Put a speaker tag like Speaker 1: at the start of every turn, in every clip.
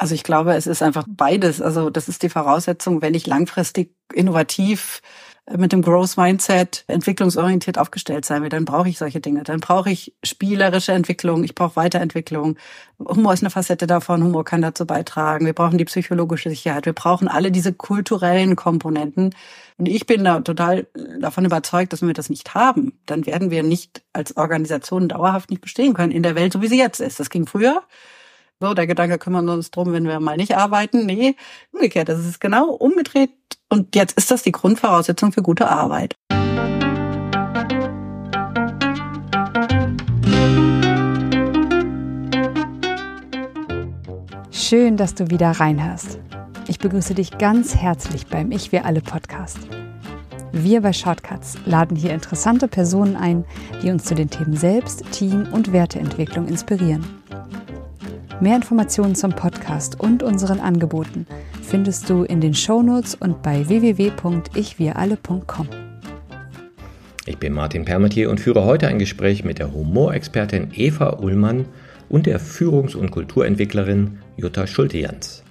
Speaker 1: Also ich glaube, es ist einfach beides. Also das ist die Voraussetzung, wenn ich langfristig innovativ mit dem Growth Mindset entwicklungsorientiert aufgestellt sein will, dann brauche ich solche Dinge. Dann brauche ich spielerische Entwicklung, ich brauche Weiterentwicklung. Humor ist eine Facette davon, Humor kann dazu beitragen. Wir brauchen die psychologische Sicherheit. Wir brauchen alle diese kulturellen Komponenten. Und ich bin da total davon überzeugt, dass wenn wir das nicht haben, dann werden wir nicht als Organisation dauerhaft nicht bestehen können in der Welt, so wie sie jetzt ist. Das ging früher. So, der Gedanke kümmern wir uns drum, wenn wir mal nicht arbeiten. Nee, umgekehrt. Das ist genau umgedreht. Und jetzt ist das die Grundvoraussetzung für gute Arbeit.
Speaker 2: Schön, dass du wieder reinhörst. Ich begrüße dich ganz herzlich beim Ich Wir Alle Podcast. Wir bei Shortcuts laden hier interessante Personen ein, die uns zu den Themen Selbst, Team und Werteentwicklung inspirieren. Mehr Informationen zum Podcast und unseren Angeboten findest du in den Shownotes und bei www.ichwiralle.com.
Speaker 3: Ich bin Martin Permatier und führe heute ein Gespräch mit der Humorexpertin Eva Ullmann und der Führungs- und Kulturentwicklerin Jutta Schulte-Jans.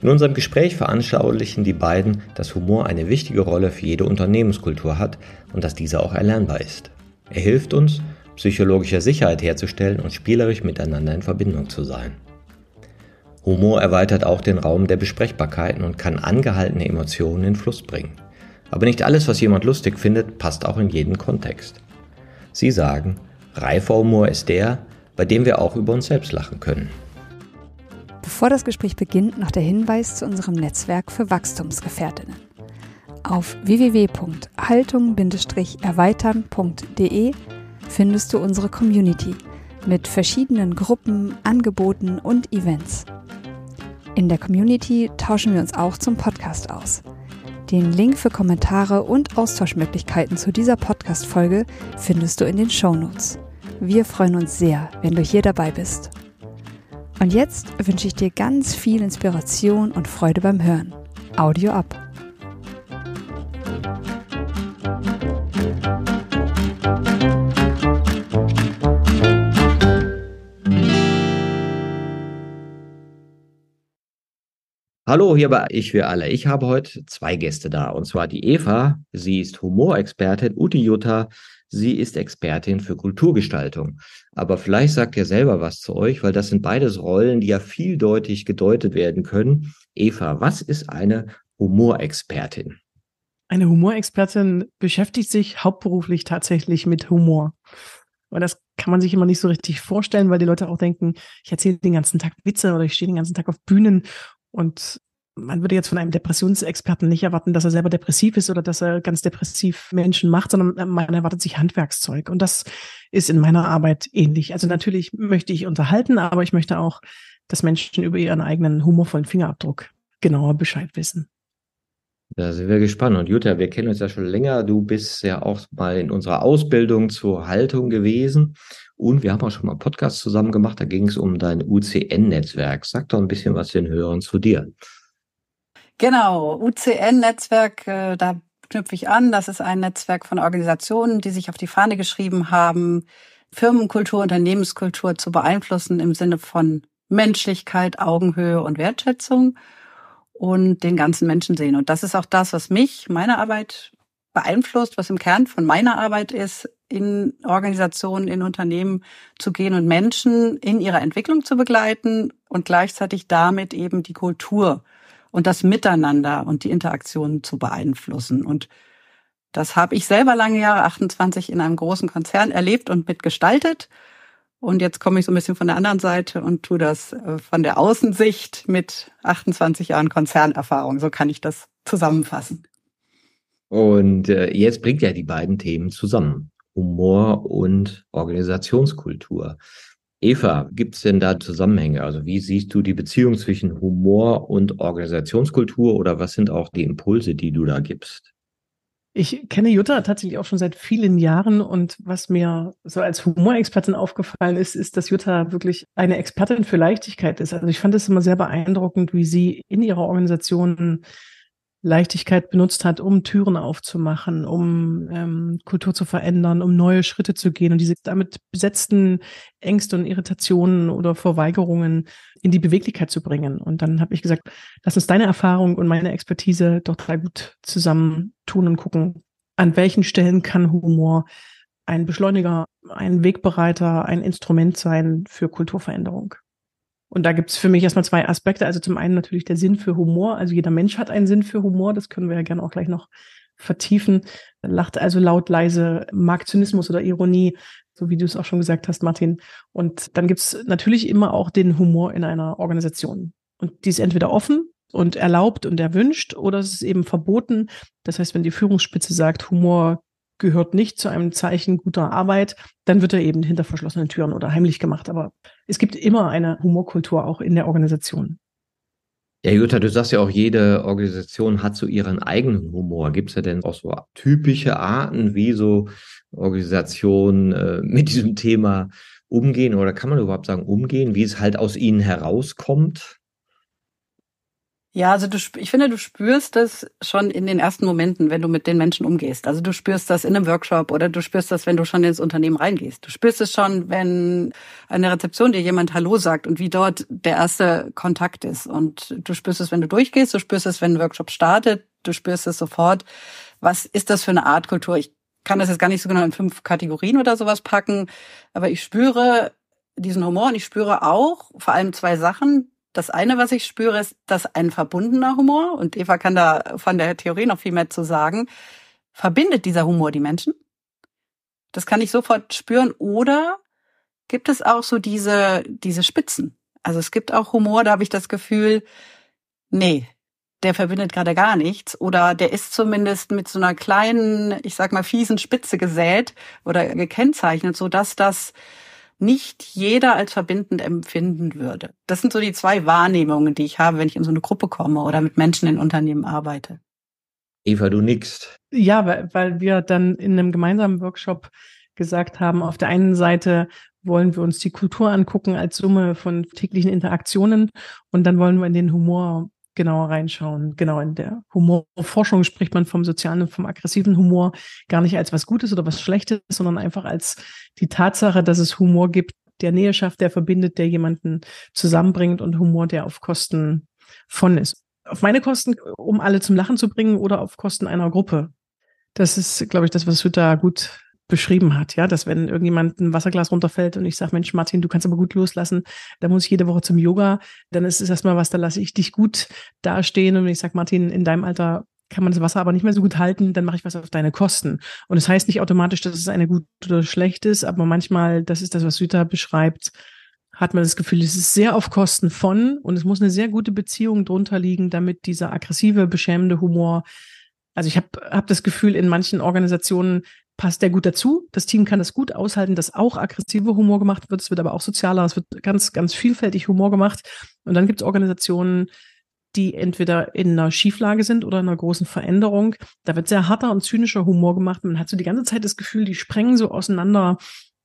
Speaker 3: In unserem Gespräch veranschaulichen die beiden, dass Humor eine wichtige Rolle für jede Unternehmenskultur hat und dass diese auch erlernbar ist. Er hilft uns, psychologische Sicherheit herzustellen und spielerisch miteinander in Verbindung zu sein. Humor erweitert auch den Raum der Besprechbarkeiten und kann angehaltene Emotionen in Fluss bringen. Aber nicht alles, was jemand lustig findet, passt auch in jeden Kontext. Sie sagen, reifer Humor ist der, bei dem wir auch über uns selbst lachen können.
Speaker 2: Bevor das Gespräch beginnt, noch der Hinweis zu unserem Netzwerk für Wachstumsgefährtinnen. Auf www.haltung-erweitern.de findest du unsere Community mit verschiedenen Gruppen, Angeboten und Events. In der Community tauschen wir uns auch zum Podcast aus. Den Link für Kommentare und Austauschmöglichkeiten zu dieser Podcast-Folge findest du in den Show Notes. Wir freuen uns sehr, wenn du hier dabei bist. Und jetzt wünsche ich dir ganz viel Inspiration und Freude beim Hören. Audio ab.
Speaker 3: Hallo, hier bei Ich für alle. Ich habe heute zwei Gäste da. Und zwar die Eva. Sie ist Humorexpertin. Uti Jutta. Sie ist Expertin für Kulturgestaltung. Aber vielleicht sagt ihr selber was zu euch, weil das sind beides Rollen, die ja vieldeutig gedeutet werden können. Eva, was ist eine Humorexpertin?
Speaker 4: Eine Humorexpertin beschäftigt sich hauptberuflich tatsächlich mit Humor. Und das kann man sich immer nicht so richtig vorstellen, weil die Leute auch denken, ich erzähle den ganzen Tag Witze oder ich stehe den ganzen Tag auf Bühnen und man würde jetzt von einem Depressionsexperten nicht erwarten, dass er selber depressiv ist oder dass er ganz depressiv Menschen macht, sondern man erwartet sich Handwerkszeug. Und das ist in meiner Arbeit ähnlich. Also natürlich möchte ich unterhalten, aber ich möchte auch, dass Menschen über ihren eigenen humorvollen Fingerabdruck genauer Bescheid wissen.
Speaker 3: Da sind wir gespannt. Und Jutta, wir kennen uns ja schon länger. Du bist ja auch mal in unserer Ausbildung zur Haltung gewesen. Und wir haben auch schon mal einen Podcast zusammen gemacht. Da ging es um dein UCN-Netzwerk. Sag doch ein bisschen was den Hörern zu dir.
Speaker 1: Genau, UCN-Netzwerk, äh, da knüpfe ich an. Das ist ein Netzwerk von Organisationen, die sich auf die Fahne geschrieben haben, Firmenkultur, Unternehmenskultur zu beeinflussen im Sinne von Menschlichkeit, Augenhöhe und Wertschätzung und den ganzen Menschen sehen. Und das ist auch das, was mich, meine Arbeit beeinflusst, was im Kern von meiner Arbeit ist, in Organisationen, in Unternehmen zu gehen und Menschen in ihrer Entwicklung zu begleiten und gleichzeitig damit eben die Kultur und das Miteinander und die Interaktion zu beeinflussen. Und das habe ich selber lange Jahre, 28, in einem großen Konzern erlebt und mitgestaltet. Und jetzt komme ich so ein bisschen von der anderen Seite und tue das äh, von der Außensicht mit 28 Jahren Konzernerfahrung. So kann ich das zusammenfassen.
Speaker 3: Und äh, jetzt bringt ja die beiden Themen zusammen. Humor und Organisationskultur. Eva, gibt es denn da Zusammenhänge? Also wie siehst du die Beziehung zwischen Humor und Organisationskultur oder was sind auch die Impulse, die du da gibst?
Speaker 4: Ich kenne Jutta tatsächlich auch schon seit vielen Jahren und was mir so als Humorexpertin aufgefallen ist, ist, dass Jutta wirklich eine Expertin für Leichtigkeit ist. Also ich fand es immer sehr beeindruckend, wie sie in ihrer Organisation Leichtigkeit benutzt hat, um Türen aufzumachen, um ähm, Kultur zu verändern, um neue Schritte zu gehen und diese damit besetzten Ängste und Irritationen oder Verweigerungen in die Beweglichkeit zu bringen. Und dann habe ich gesagt, lass uns deine Erfahrung und meine Expertise doch drei gut zusammen tun und gucken, an welchen Stellen kann Humor ein Beschleuniger, ein Wegbereiter, ein Instrument sein für Kulturveränderung. Und da gibt's für mich erstmal zwei Aspekte. Also zum einen natürlich der Sinn für Humor. Also jeder Mensch hat einen Sinn für Humor. Das können wir ja gerne auch gleich noch vertiefen. Lacht also laut, leise, mag Zynismus oder Ironie, so wie du es auch schon gesagt hast, Martin. Und dann gibt's natürlich immer auch den Humor in einer Organisation. Und die ist entweder offen und erlaubt und erwünscht oder es ist eben verboten. Das heißt, wenn die Führungsspitze sagt, Humor gehört nicht zu einem Zeichen guter Arbeit, dann wird er eben hinter verschlossenen Türen oder heimlich gemacht. Aber es gibt immer eine Humorkultur auch in der Organisation.
Speaker 3: Ja, Jutta, du sagst ja auch, jede Organisation hat so ihren eigenen Humor. Gibt es ja denn auch so typische Arten, wie so Organisationen äh, mit diesem Thema umgehen? Oder kann man überhaupt sagen, umgehen, wie es halt aus ihnen herauskommt?
Speaker 1: Ja, also du, ich finde, du spürst das schon in den ersten Momenten, wenn du mit den Menschen umgehst. Also du spürst das in einem Workshop oder du spürst das, wenn du schon ins Unternehmen reingehst. Du spürst es schon, wenn an der Rezeption dir jemand Hallo sagt und wie dort der erste Kontakt ist. Und du spürst es, wenn du durchgehst, du spürst es, wenn ein Workshop startet, du spürst es sofort. Was ist das für eine Art Kultur? Ich kann das jetzt gar nicht so genau in fünf Kategorien oder sowas packen, aber ich spüre diesen Humor und ich spüre auch vor allem zwei Sachen das eine, was ich spüre, ist, dass ein verbundener Humor, und Eva kann da von der Theorie noch viel mehr zu sagen, verbindet dieser Humor die Menschen. Das kann ich sofort spüren. Oder gibt es auch so diese, diese Spitzen? Also es gibt auch Humor, da habe ich das Gefühl, nee, der verbindet gerade gar nichts oder der ist zumindest mit so einer kleinen, ich sag mal, fiesen Spitze gesät oder gekennzeichnet, so dass das nicht jeder als verbindend empfinden würde. Das sind so die zwei Wahrnehmungen, die ich habe, wenn ich in so eine Gruppe komme oder mit Menschen in Unternehmen arbeite.
Speaker 3: Eva, du nix.
Speaker 4: Ja, weil, weil wir dann in einem gemeinsamen Workshop gesagt haben, auf der einen Seite wollen wir uns die Kultur angucken als Summe von täglichen Interaktionen und dann wollen wir in den Humor genauer reinschauen. Genau, in der Humorforschung spricht man vom sozialen und vom aggressiven Humor gar nicht als was Gutes oder was Schlechtes, sondern einfach als die Tatsache, dass es Humor gibt, der Nähe schafft, der verbindet, der jemanden zusammenbringt und Humor, der auf Kosten von ist. Auf meine Kosten, um alle zum Lachen zu bringen oder auf Kosten einer Gruppe. Das ist, glaube ich, das, was Hütter gut beschrieben hat, ja, dass wenn irgendjemand ein Wasserglas runterfällt und ich sage, Mensch, Martin, du kannst aber gut loslassen, da muss ich jede Woche zum Yoga, dann ist es erstmal was, da lasse ich dich gut dastehen und ich sage, Martin, in deinem Alter kann man das Wasser aber nicht mehr so gut halten, dann mache ich was auf deine Kosten. Und das heißt nicht automatisch, dass es eine gut oder schlecht ist, aber manchmal, das ist das, was Süter beschreibt, hat man das Gefühl, es ist sehr auf Kosten von und es muss eine sehr gute Beziehung drunter liegen, damit dieser aggressive, beschämende Humor also ich habe hab das Gefühl, in manchen Organisationen passt der gut dazu. Das Team kann das gut aushalten, dass auch aggressive Humor gemacht wird. Es wird aber auch sozialer, es wird ganz, ganz vielfältig Humor gemacht. Und dann gibt es Organisationen, die entweder in einer Schieflage sind oder in einer großen Veränderung. Da wird sehr harter und zynischer Humor gemacht. Man hat so die ganze Zeit das Gefühl, die sprengen so auseinander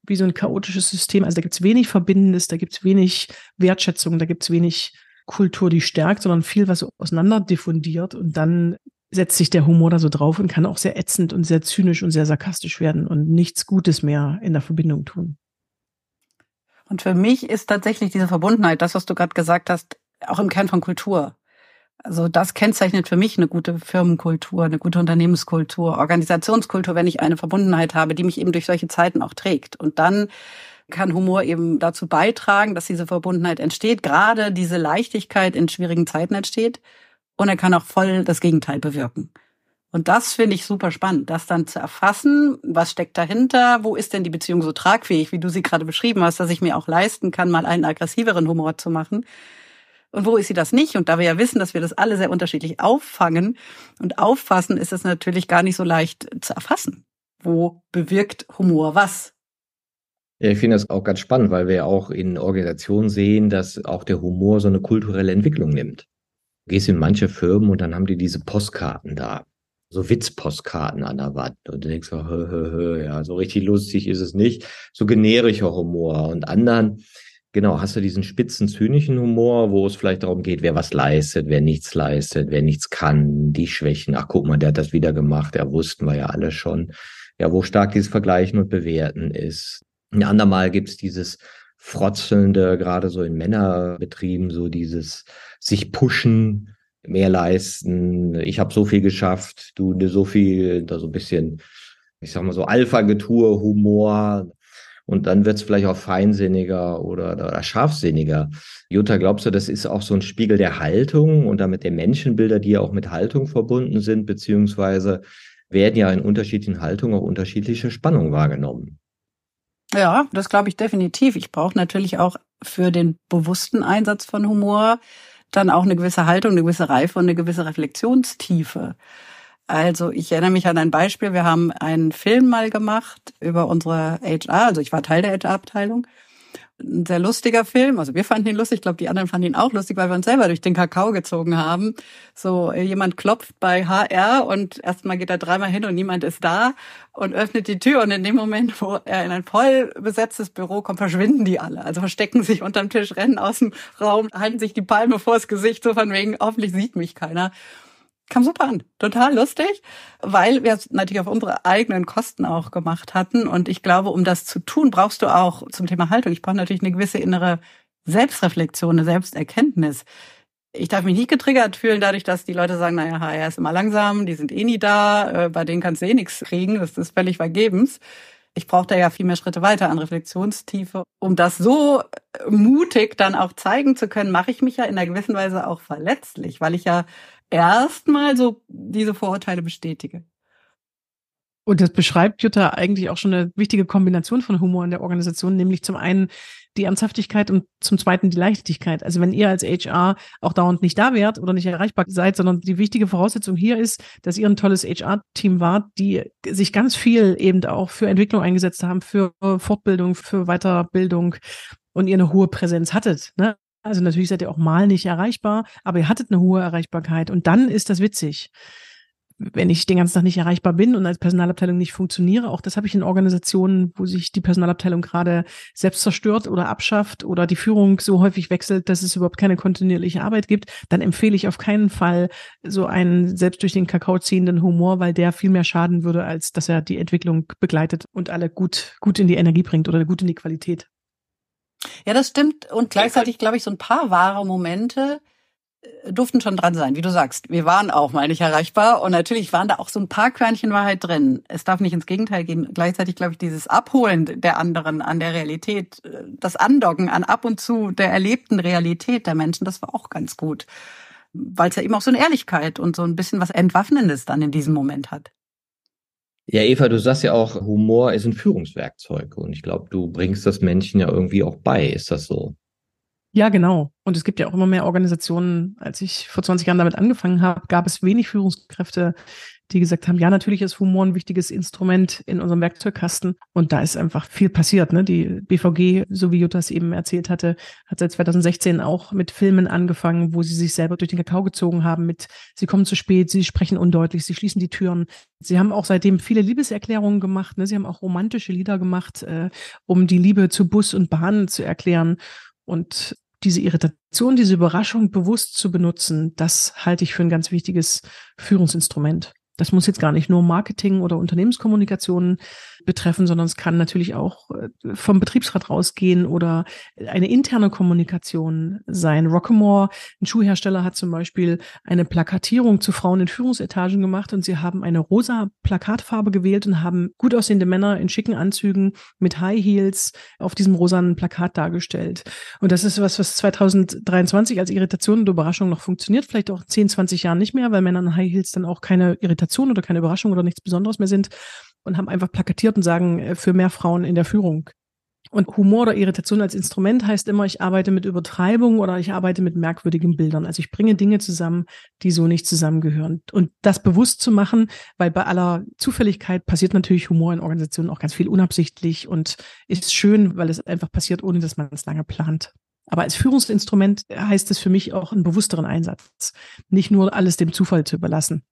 Speaker 4: wie so ein chaotisches System. Also da gibt es wenig Verbindendes, da gibt es wenig Wertschätzung, da gibt es wenig Kultur, die stärkt, sondern viel, was so auseinander diffundiert. Und dann setzt sich der Humor da so drauf und kann auch sehr ätzend und sehr zynisch und sehr sarkastisch werden und nichts Gutes mehr in der Verbindung tun.
Speaker 1: Und für mich ist tatsächlich diese Verbundenheit, das, was du gerade gesagt hast, auch im Kern von Kultur. Also das kennzeichnet für mich eine gute Firmenkultur, eine gute Unternehmenskultur, Organisationskultur, wenn ich eine Verbundenheit habe, die mich eben durch solche Zeiten auch trägt. Und dann kann Humor eben dazu beitragen, dass diese Verbundenheit entsteht, gerade diese Leichtigkeit in schwierigen Zeiten entsteht und er kann auch voll das Gegenteil bewirken. Und das finde ich super spannend, das dann zu erfassen, was steckt dahinter, wo ist denn die Beziehung so tragfähig, wie du sie gerade beschrieben hast, dass ich mir auch leisten kann, mal einen aggressiveren Humor zu machen. Und wo ist sie das nicht? Und da wir ja wissen, dass wir das alle sehr unterschiedlich auffangen und auffassen, ist es natürlich gar nicht so leicht zu erfassen. Wo bewirkt Humor was?
Speaker 3: Ja, ich finde das auch ganz spannend, weil wir ja auch in Organisationen sehen, dass auch der Humor so eine kulturelle Entwicklung nimmt gehst in manche Firmen und dann haben die diese Postkarten da. So Witzpostkarten an der Wand. Und du denkst so, hö, hö, hö, ja, so richtig lustig ist es nicht. So generischer Humor. Und anderen Genau, hast du diesen spitzen, zynischen Humor, wo es vielleicht darum geht, wer was leistet, wer nichts leistet, wer nichts kann, die Schwächen. Ach, guck mal, der hat das wieder gemacht, ja, wussten wir ja alle schon. Ja, wo stark dieses Vergleichen und Bewerten ist. Ein andermal gibt's dieses Frotzelnde, gerade so in Männerbetrieben, so dieses sich pushen, mehr leisten. Ich habe so viel geschafft, du so viel, da so ein bisschen, ich sag mal so Alpha-Getue, Humor. Und dann wird's vielleicht auch feinsinniger oder, oder scharfsinniger. Jutta, glaubst du, das ist auch so ein Spiegel der Haltung und damit der Menschenbilder, die ja auch mit Haltung verbunden sind, beziehungsweise werden ja in unterschiedlichen Haltungen auch unterschiedliche Spannungen wahrgenommen?
Speaker 1: Ja, das glaube ich definitiv. Ich brauche natürlich auch für den bewussten Einsatz von Humor dann auch eine gewisse Haltung, eine gewisse Reife und eine gewisse Reflexionstiefe. Also ich erinnere mich an ein Beispiel. Wir haben einen Film mal gemacht über unsere HR, also ich war Teil der HR-Abteilung ein sehr lustiger Film. Also wir fanden ihn lustig, ich glaube, die anderen fanden ihn auch lustig, weil wir uns selber durch den Kakao gezogen haben. So, äh, jemand klopft bei HR und erstmal geht er dreimal hin und niemand ist da und öffnet die Tür und in dem Moment, wo er in ein voll besetztes Büro kommt, verschwinden die alle. Also verstecken sich unterm Tisch, rennen aus dem Raum, halten sich die Palme vors Gesicht, so von wegen, hoffentlich sieht mich keiner kam super an. Total lustig, weil wir es natürlich auf unsere eigenen Kosten auch gemacht hatten. Und ich glaube, um das zu tun, brauchst du auch zum Thema Haltung, ich brauche natürlich eine gewisse innere Selbstreflexion, eine Selbsterkenntnis. Ich darf mich nicht getriggert fühlen dadurch, dass die Leute sagen, naja, HR ist immer langsam, die sind eh nie da, äh, bei denen kannst du eh nichts kriegen, das ist völlig vergebens. Ich brauche da ja viel mehr Schritte weiter an Reflexionstiefe. Um das so mutig dann auch zeigen zu können, mache ich mich ja in einer gewissen Weise auch verletzlich, weil ich ja erstmal so diese Vorurteile bestätige.
Speaker 4: Und das beschreibt Jutta eigentlich auch schon eine wichtige Kombination von Humor in der Organisation, nämlich zum einen die Ernsthaftigkeit und zum zweiten die Leichtigkeit. Also wenn ihr als HR auch dauernd nicht da wärt oder nicht erreichbar seid, sondern die wichtige Voraussetzung hier ist, dass ihr ein tolles HR-Team wart, die sich ganz viel eben auch für Entwicklung eingesetzt haben, für Fortbildung, für Weiterbildung und ihr eine hohe Präsenz hattet. Ne? Also natürlich seid ihr auch mal nicht erreichbar, aber ihr hattet eine hohe Erreichbarkeit. Und dann ist das witzig. Wenn ich den ganzen Tag nicht erreichbar bin und als Personalabteilung nicht funktioniere, auch das habe ich in Organisationen, wo sich die Personalabteilung gerade selbst zerstört oder abschafft oder die Führung so häufig wechselt, dass es überhaupt keine kontinuierliche Arbeit gibt, dann empfehle ich auf keinen Fall so einen selbst durch den Kakao ziehenden Humor, weil der viel mehr schaden würde, als dass er die Entwicklung begleitet und alle gut, gut in die Energie bringt oder gut in die Qualität.
Speaker 1: Ja, das stimmt. Und gleichzeitig, glaube ich, so ein paar wahre Momente äh, durften schon dran sein, wie du sagst. Wir waren auch mal nicht erreichbar und natürlich waren da auch so ein paar Körnchen Wahrheit drin. Es darf nicht ins Gegenteil gehen. Gleichzeitig, glaube ich, dieses Abholen der anderen an der Realität, äh, das Andocken an ab und zu der erlebten Realität der Menschen, das war auch ganz gut. Weil es ja eben auch so eine Ehrlichkeit und so ein bisschen was Entwaffnendes dann in diesem Moment hat.
Speaker 3: Ja, Eva, du sagst ja auch, Humor ist ein Führungswerkzeug und ich glaube, du bringst das Menschen ja irgendwie auch bei. Ist das so?
Speaker 4: Ja, genau. Und es gibt ja auch immer mehr Organisationen. Als ich vor 20 Jahren damit angefangen habe, gab es wenig Führungskräfte, die gesagt haben, ja, natürlich ist Humor ein wichtiges Instrument in unserem Werkzeugkasten. Und da ist einfach viel passiert. Ne? Die BVG, so wie Jutta es eben erzählt hatte, hat seit 2016 auch mit Filmen angefangen, wo sie sich selber durch den Kakao gezogen haben mit, sie kommen zu spät, sie sprechen undeutlich, sie schließen die Türen. Sie haben auch seitdem viele Liebeserklärungen gemacht. Ne? Sie haben auch romantische Lieder gemacht, äh, um die Liebe zu Bus und Bahn zu erklären. Und diese Irritation, diese Überraschung bewusst zu benutzen, das halte ich für ein ganz wichtiges Führungsinstrument. Das muss jetzt gar nicht nur Marketing oder Unternehmenskommunikation betreffen, sondern es kann natürlich auch äh, vom Betriebsrat rausgehen oder eine interne Kommunikation sein. Rockemore, ein Schuhhersteller, hat zum Beispiel eine Plakatierung zu Frauen in Führungsetagen gemacht und sie haben eine rosa Plakatfarbe gewählt und haben gut aussehende Männer in schicken Anzügen mit High Heels auf diesem rosanen Plakat dargestellt. Und das ist was, was 2023 als Irritation und Überraschung noch funktioniert, vielleicht auch 10, 20 Jahren nicht mehr, weil Männer in High Heels dann auch keine Irritation oder keine Überraschung oder nichts Besonderes mehr sind und haben einfach plakatiert und sagen, äh, für mehr Frauen in der Führung. Und Humor oder Irritation als Instrument heißt immer, ich arbeite mit Übertreibung oder ich arbeite mit merkwürdigen Bildern. Also ich bringe Dinge zusammen, die so nicht zusammengehören. Und das bewusst zu machen, weil bei aller Zufälligkeit passiert natürlich Humor in Organisationen auch ganz viel unabsichtlich und ist schön, weil es einfach passiert, ohne dass man es lange plant. Aber als Führungsinstrument heißt es für mich auch einen bewussteren Einsatz. Nicht nur alles dem Zufall zu überlassen.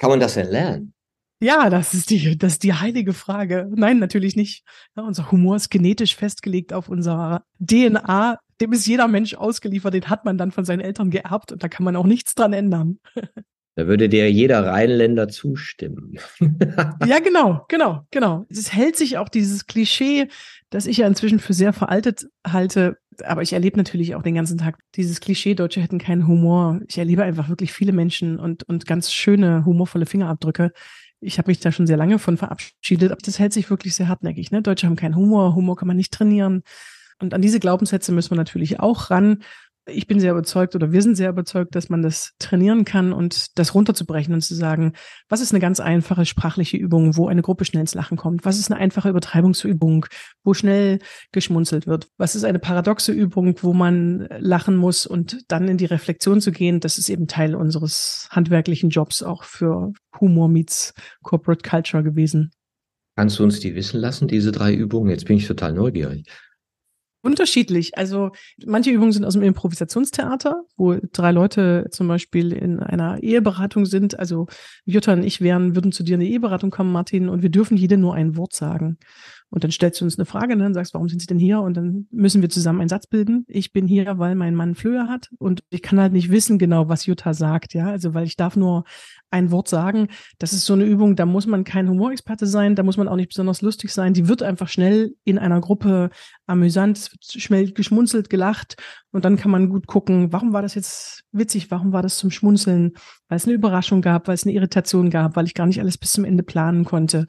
Speaker 3: Kann man das denn lernen?
Speaker 4: Ja, das ist die, das ist die heilige Frage. Nein, natürlich nicht. Ja, unser Humor ist genetisch festgelegt auf unserer DNA. Dem ist jeder Mensch ausgeliefert. Den hat man dann von seinen Eltern geerbt und da kann man auch nichts dran ändern.
Speaker 3: Da würde dir jeder Rheinländer zustimmen.
Speaker 4: ja, genau, genau, genau. Es hält sich auch dieses Klischee, das ich ja inzwischen für sehr veraltet halte. Aber ich erlebe natürlich auch den ganzen Tag dieses Klischee, Deutsche hätten keinen Humor. Ich erlebe einfach wirklich viele Menschen und, und ganz schöne, humorvolle Fingerabdrücke. Ich habe mich da schon sehr lange von verabschiedet, aber das hält sich wirklich sehr hartnäckig. Ne? Deutsche haben keinen Humor, Humor kann man nicht trainieren. Und an diese Glaubenssätze müssen wir natürlich auch ran ich bin sehr überzeugt oder wir sind sehr überzeugt, dass man das trainieren kann und das runterzubrechen und zu sagen, was ist eine ganz einfache sprachliche Übung, wo eine Gruppe schnell ins Lachen kommt? Was ist eine einfache Übertreibungsübung, wo schnell geschmunzelt wird? Was ist eine paradoxe Übung, wo man lachen muss und dann in die Reflexion zu gehen? Das ist eben Teil unseres handwerklichen Jobs auch für Humor meets Corporate Culture gewesen.
Speaker 3: Kannst du uns die wissen lassen, diese drei Übungen? Jetzt bin ich total neugierig.
Speaker 4: Unterschiedlich. Also manche Übungen sind aus dem Improvisationstheater, wo drei Leute zum Beispiel in einer Eheberatung sind. Also Jutta und ich wären, würden zu dir in eine Eheberatung kommen, Martin, und wir dürfen jede nur ein Wort sagen. Und dann stellst du uns eine Frage, ne, und sagst, warum sind Sie denn hier? Und dann müssen wir zusammen einen Satz bilden. Ich bin hier, weil mein Mann Flöhe hat und ich kann halt nicht wissen genau, was Jutta sagt, ja. Also weil ich darf nur ein Wort sagen. Das ist so eine Übung, da muss man kein Humorexperte sein, da muss man auch nicht besonders lustig sein. Die wird einfach schnell in einer Gruppe amüsant, schnell geschmunzelt, gelacht und dann kann man gut gucken, warum war das jetzt witzig, warum war das zum Schmunzeln, weil es eine Überraschung gab, weil es eine Irritation gab, weil ich gar nicht alles bis zum Ende planen konnte.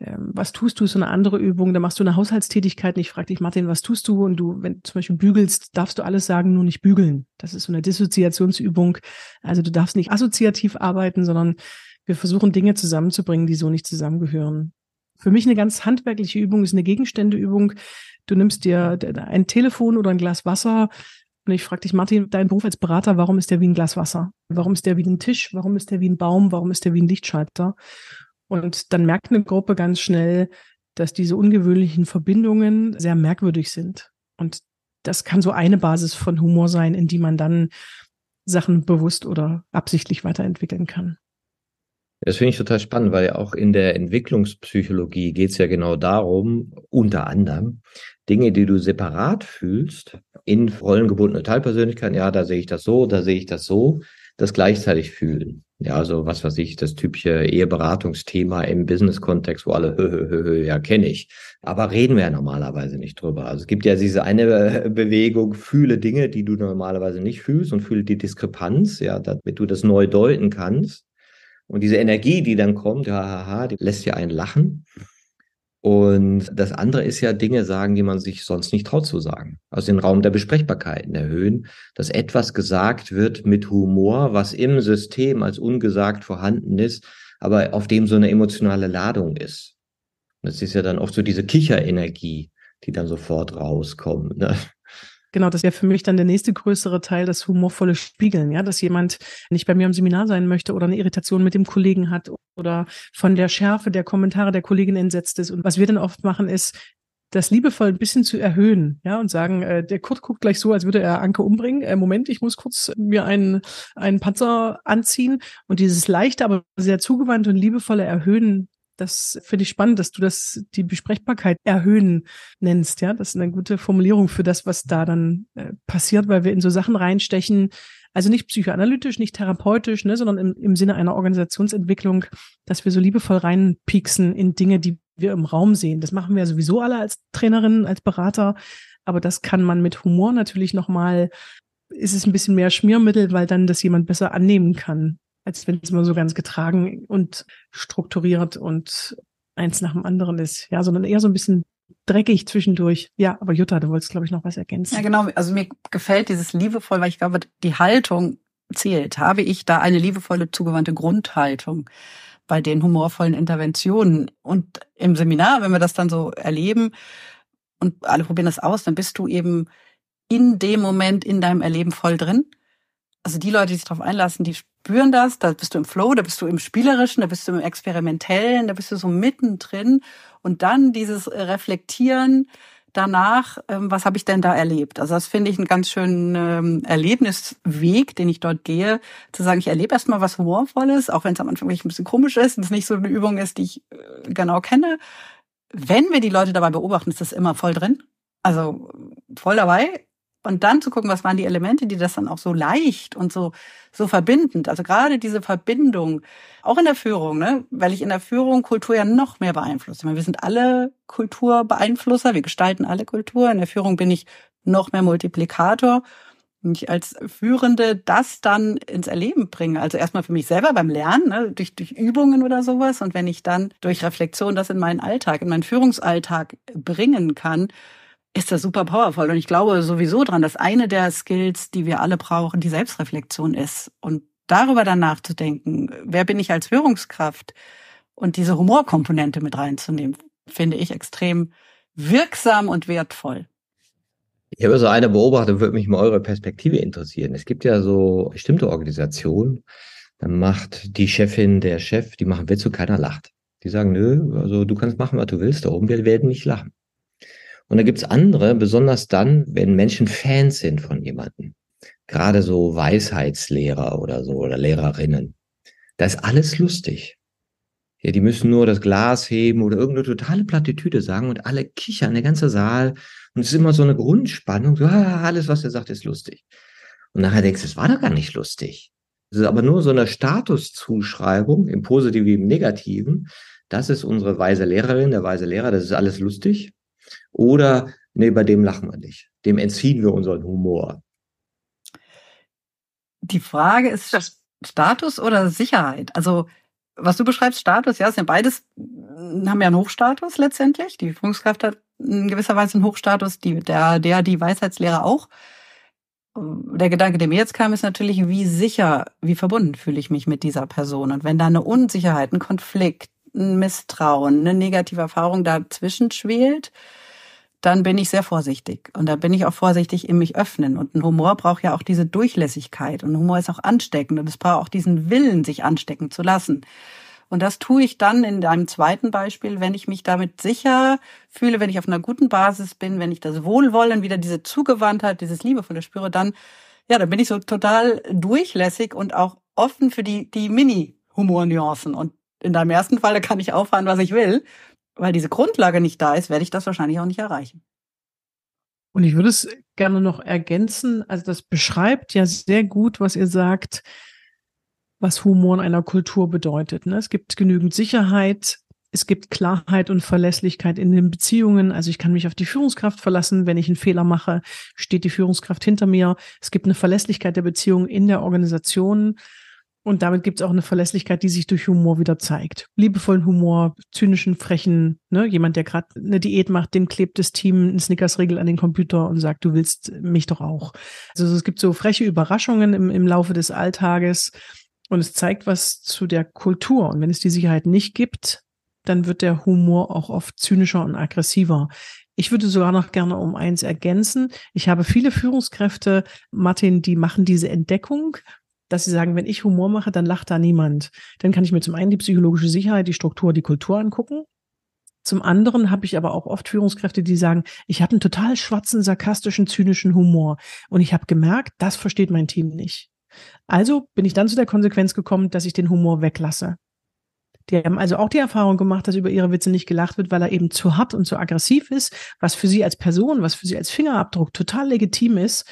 Speaker 4: Ähm, was tust du, so eine andere Übung, da machst du eine Haushaltstätigkeit und ich frage dich, Martin, was tust du? Und du, wenn du zum Beispiel bügelst, darfst du alles sagen, nur nicht bügeln. Das ist so eine Dissoziationsübung. Also du darfst nicht assoziativ arbeiten, sondern wir versuchen Dinge zusammenzubringen, die so nicht zusammengehören. Für mich eine ganz handwerkliche Übung ist eine Gegenständeübung. Du nimmst dir ein Telefon oder ein Glas Wasser und ich frage dich, Martin, dein Beruf als Berater, warum ist der wie ein Glas Wasser? Warum ist der wie ein Tisch? Warum ist der wie ein Baum? Warum ist der wie ein Lichtschalter? Und dann merkt eine Gruppe ganz schnell, dass diese ungewöhnlichen Verbindungen sehr merkwürdig sind. Und das kann so eine Basis von Humor sein, in die man dann Sachen bewusst oder absichtlich weiterentwickeln kann.
Speaker 3: Das finde ich total spannend, weil ja auch in der Entwicklungspsychologie geht es ja genau darum, unter anderem Dinge, die du separat fühlst, in rollengebundene Teilpersönlichkeiten, ja, da sehe ich das so, da sehe ich das so, das gleichzeitig fühlen. Ja, also was weiß ich, das typische Eheberatungsthema im Business-Kontext, wo alle, hö, hö, hö, hö, ja, kenne ich. Aber reden wir ja normalerweise nicht drüber. Also es gibt ja diese eine Bewegung, fühle Dinge, die du normalerweise nicht fühlst und fühle die Diskrepanz, ja, damit du das neu deuten kannst. Und diese Energie, die dann kommt, haha, die lässt ja einen lachen. Und das andere ist ja Dinge sagen, die man sich sonst nicht traut zu sagen. Also den Raum der Besprechbarkeiten erhöhen, dass etwas gesagt wird mit Humor, was im System als ungesagt vorhanden ist, aber auf dem so eine emotionale Ladung ist. das ist ja dann oft so diese Kicherenergie, die dann sofort rauskommt. Ne?
Speaker 4: Genau, das wäre für mich dann der nächste größere Teil, das humorvolle Spiegeln, ja, dass jemand nicht bei mir am Seminar sein möchte oder eine Irritation mit dem Kollegen hat oder von der Schärfe der Kommentare der Kollegin entsetzt ist. Und was wir dann oft machen, ist, das liebevoll ein bisschen zu erhöhen, ja, und sagen, äh, der Kurt guckt gleich so, als würde er Anke umbringen. Äh, Moment, ich muss kurz mir einen, einen Panzer anziehen und dieses leichte, aber sehr zugewandte und liebevolle Erhöhen das finde ich spannend, dass du das die Besprechbarkeit erhöhen nennst. Ja, das ist eine gute Formulierung für das, was da dann äh, passiert, weil wir in so Sachen reinstechen. Also nicht psychoanalytisch, nicht therapeutisch, ne, sondern im, im Sinne einer Organisationsentwicklung, dass wir so liebevoll reinpieksen in Dinge, die wir im Raum sehen. Das machen wir sowieso alle als Trainerinnen, als Berater. Aber das kann man mit Humor natürlich nochmal, ist es ein bisschen mehr Schmiermittel, weil dann das jemand besser annehmen kann als wenn es immer so ganz getragen und strukturiert und eins nach dem anderen ist. Ja, sondern eher so ein bisschen dreckig zwischendurch. Ja, aber Jutta, du wolltest, glaube ich, noch was ergänzen.
Speaker 1: Ja, genau. Also mir gefällt dieses liebevoll, weil ich glaube, die Haltung zählt. Habe ich da eine liebevolle, zugewandte Grundhaltung bei den humorvollen Interventionen? Und im Seminar, wenn wir das dann so erleben und alle probieren das aus, dann bist du eben in dem Moment in deinem Erleben voll drin. Also die Leute, die sich darauf einlassen, die spüren das, da bist du im Flow, da bist du im Spielerischen, da bist du im Experimentellen, da bist du so mittendrin und dann dieses Reflektieren, danach, ähm, was habe ich denn da erlebt? Also das finde ich einen ganz schönen ähm, Erlebnisweg, den ich dort gehe, zu sagen, ich erlebe erstmal was Humorvolles, auch wenn es am Anfang vielleicht ein bisschen komisch ist und es nicht so eine Übung ist, die ich äh, genau kenne. Wenn wir die Leute dabei beobachten, ist das immer voll drin. Also voll dabei. Und dann zu gucken, was waren die Elemente, die das dann auch so leicht und so, so verbindend, also gerade diese Verbindung, auch in der Führung, ne, weil ich in der Führung Kultur ja noch mehr beeinflusse. Ich meine, wir sind alle Kulturbeeinflusser, wir gestalten alle Kultur. In der Führung bin ich noch mehr Multiplikator. Und ich als Führende das dann ins Erleben bringe. Also erstmal für mich selber beim Lernen, ne, durch, durch Übungen oder sowas. Und wenn ich dann durch Reflexion das in meinen Alltag, in meinen Führungsalltag bringen kann, ist das super powerful. Und ich glaube sowieso dran, dass eine der Skills, die wir alle brauchen, die Selbstreflexion ist. Und darüber dann nachzudenken, wer bin ich als Führungskraft? Und diese Humorkomponente mit reinzunehmen, finde ich extrem wirksam und wertvoll.
Speaker 3: Ich habe so eine Beobachtung, würde mich mal eure Perspektive interessieren. Es gibt ja so bestimmte Organisationen, dann macht die Chefin, der Chef, die machen Witze, keiner lacht. Die sagen, nö, also du kannst machen, was du willst, da oben, wir werden nicht lachen. Und da gibt's andere, besonders dann, wenn Menschen Fans sind von jemandem. Gerade so Weisheitslehrer oder so oder Lehrerinnen. Da ist alles lustig. Ja, die müssen nur das Glas heben oder irgendeine totale Plattitüde sagen und alle kichern, der ganze Saal. Und es ist immer so eine Grundspannung. So, ah, alles, was er sagt, ist lustig. Und nachher denkst du, es war doch gar nicht lustig. Es ist aber nur so eine Statuszuschreibung im Positiven wie im Negativen. Das ist unsere weise Lehrerin, der weise Lehrer, das ist alles lustig. Oder, nee, bei dem lachen wir nicht. Dem entziehen wir unseren Humor.
Speaker 1: Die Frage ist das Status oder Sicherheit? Also, was du beschreibst, Status, ja, ja beides, haben ja einen Hochstatus letztendlich. Die Führungskraft hat in gewisser Weise einen Hochstatus, die, der, der, die Weisheitslehre auch. Der Gedanke, der mir jetzt kam, ist natürlich, wie sicher, wie verbunden fühle ich mich mit dieser Person. Und wenn da eine Unsicherheit, ein Konflikt, ein Misstrauen, eine negative Erfahrung dazwischen schwelt, dann bin ich sehr vorsichtig. Und da bin ich auch vorsichtig im mich öffnen. Und ein Humor braucht ja auch diese Durchlässigkeit. Und Humor ist auch ansteckend. Und es braucht auch diesen Willen, sich anstecken zu lassen. Und das tue ich dann in einem zweiten Beispiel, wenn ich mich damit sicher fühle, wenn ich auf einer guten Basis bin, wenn ich das Wohlwollen, wieder diese Zugewandtheit, dieses Liebevolle spüre, dann, ja, dann bin ich so total durchlässig und auch offen für die, die Mini-Humor-Nuancen. Und in deinem ersten Fall, da kann ich auffahren, was ich will weil diese Grundlage nicht da ist, werde ich das wahrscheinlich auch nicht erreichen.
Speaker 4: Und ich würde es gerne noch ergänzen. Also das beschreibt ja sehr gut, was ihr sagt, was Humor in einer Kultur bedeutet. Ne? Es gibt genügend Sicherheit, es gibt Klarheit und Verlässlichkeit in den Beziehungen. Also ich kann mich auf die Führungskraft verlassen. Wenn ich einen Fehler mache, steht die Führungskraft hinter mir. Es gibt eine Verlässlichkeit der Beziehung in der Organisation. Und damit gibt es auch eine Verlässlichkeit, die sich durch Humor wieder zeigt. Liebevollen Humor, zynischen, frechen, ne? jemand, der gerade eine Diät macht, dem klebt das Team ein Snickers-Regel an den Computer und sagt, du willst mich doch auch. Also es gibt so freche Überraschungen im, im Laufe des Alltages und es zeigt was zu der Kultur. Und wenn es die Sicherheit nicht gibt, dann wird der Humor auch oft zynischer und aggressiver. Ich würde sogar noch gerne um eins ergänzen. Ich habe viele Führungskräfte, Martin, die machen diese Entdeckung dass sie sagen, wenn ich Humor mache, dann lacht da niemand. Dann kann ich mir zum einen die psychologische Sicherheit, die Struktur, die Kultur angucken. Zum anderen habe ich aber auch oft Führungskräfte, die sagen, ich habe einen total schwarzen, sarkastischen, zynischen Humor. Und ich habe gemerkt, das versteht mein Team nicht. Also bin ich dann zu der Konsequenz gekommen, dass ich den Humor weglasse. Die haben also auch die Erfahrung gemacht, dass über ihre Witze nicht gelacht wird, weil er eben zu hart und zu aggressiv ist, was für sie als Person, was für sie als Fingerabdruck total legitim ist.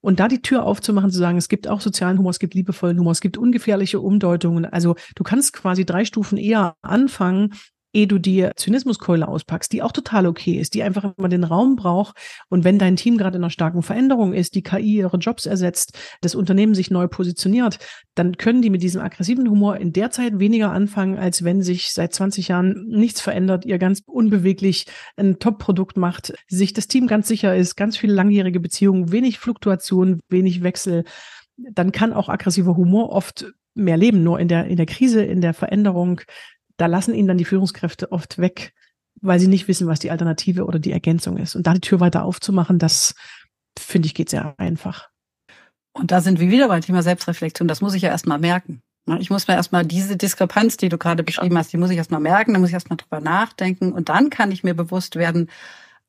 Speaker 4: Und da die Tür aufzumachen, zu sagen, es gibt auch sozialen Humor, es gibt liebevollen Humor, es gibt ungefährliche Umdeutungen. Also du kannst quasi drei Stufen eher anfangen, ehe du die Zynismuskeule auspackst, die auch total okay ist, die einfach immer den Raum braucht. Und wenn dein Team gerade in einer starken Veränderung ist, die KI ihre Jobs ersetzt, das Unternehmen sich neu positioniert, dann können die mit diesem aggressiven Humor in der Zeit weniger anfangen, als wenn sich seit 20 Jahren nichts verändert, ihr ganz unbeweglich ein Top-Produkt macht, sich das Team ganz sicher ist, ganz viele langjährige Beziehungen, wenig Fluktuation, wenig Wechsel. Dann kann auch aggressiver Humor oft mehr leben. Nur in der, in der Krise, in der Veränderung da lassen ihn dann die Führungskräfte oft weg, weil sie nicht wissen, was die Alternative oder die Ergänzung ist. Und da die Tür weiter aufzumachen, das finde ich geht sehr einfach.
Speaker 1: Und da sind wir wieder beim Thema Selbstreflexion. Das muss ich ja erstmal merken. Ich muss mir erstmal diese Diskrepanz, die du gerade beschrieben hast, die muss ich erstmal merken, da muss ich erstmal drüber nachdenken und dann kann ich mir bewusst werden,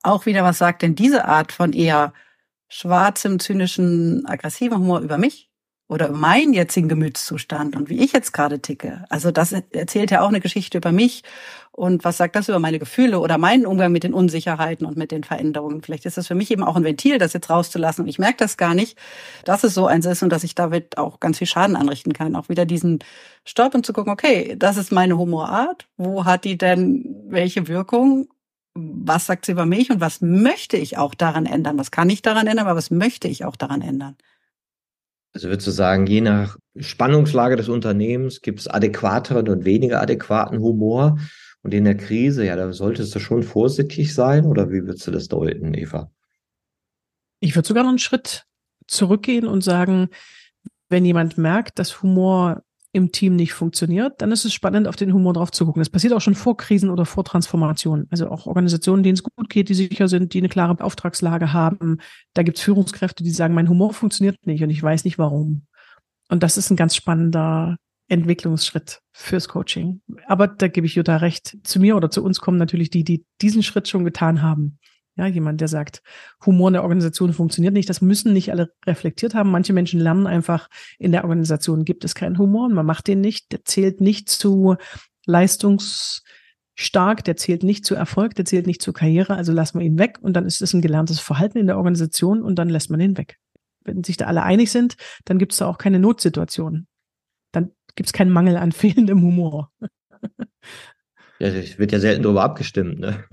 Speaker 1: auch wieder, was sagt denn diese Art von eher schwarzem, zynischen, aggressiven Humor über mich? Oder meinen jetzigen Gemütszustand und wie ich jetzt gerade ticke. Also das erzählt ja auch eine Geschichte über mich und was sagt das über meine Gefühle oder meinen Umgang mit den Unsicherheiten und mit den Veränderungen. Vielleicht ist das für mich eben auch ein Ventil, das jetzt rauszulassen und ich merke das gar nicht, dass es so eins ist und dass ich damit auch ganz viel Schaden anrichten kann. Auch wieder diesen Stopp und zu gucken, okay, das ist meine Humorart. Wo hat die denn welche Wirkung? Was sagt sie über mich und was möchte ich auch daran ändern? Was kann ich daran ändern, aber was möchte ich auch daran ändern?
Speaker 3: Also würdest du sagen, je nach Spannungslage des Unternehmens gibt es adäquateren und weniger adäquaten Humor. Und in der Krise, ja, da solltest du schon vorsichtig sein oder wie würdest du das deuten, Eva?
Speaker 4: Ich würde sogar noch einen Schritt zurückgehen und sagen, wenn jemand merkt, dass Humor im Team nicht funktioniert, dann ist es spannend, auf den Humor drauf zu gucken. Das passiert auch schon vor Krisen oder vor Transformationen. Also auch Organisationen, denen es gut geht, die sicher sind, die eine klare Auftragslage haben. Da gibt es Führungskräfte, die sagen, mein Humor funktioniert nicht und ich weiß nicht warum. Und das ist ein ganz spannender Entwicklungsschritt fürs Coaching. Aber da gebe ich Jutta recht. Zu mir oder zu uns kommen natürlich die, die diesen Schritt schon getan haben. Ja, jemand, der sagt, Humor in der Organisation funktioniert nicht. Das müssen nicht alle reflektiert haben. Manche Menschen lernen einfach, in der Organisation gibt es keinen Humor und man macht den nicht. Der zählt nicht zu leistungsstark, der zählt nicht zu Erfolg, der zählt nicht zur Karriere. Also lassen wir ihn weg und dann ist es ein gelerntes Verhalten in der Organisation und dann lässt man ihn weg. Wenn sich da alle einig sind, dann gibt es da auch keine Notsituation. Dann gibt es keinen Mangel an fehlendem Humor.
Speaker 3: Ja, es wird ja selten darüber abgestimmt, ne?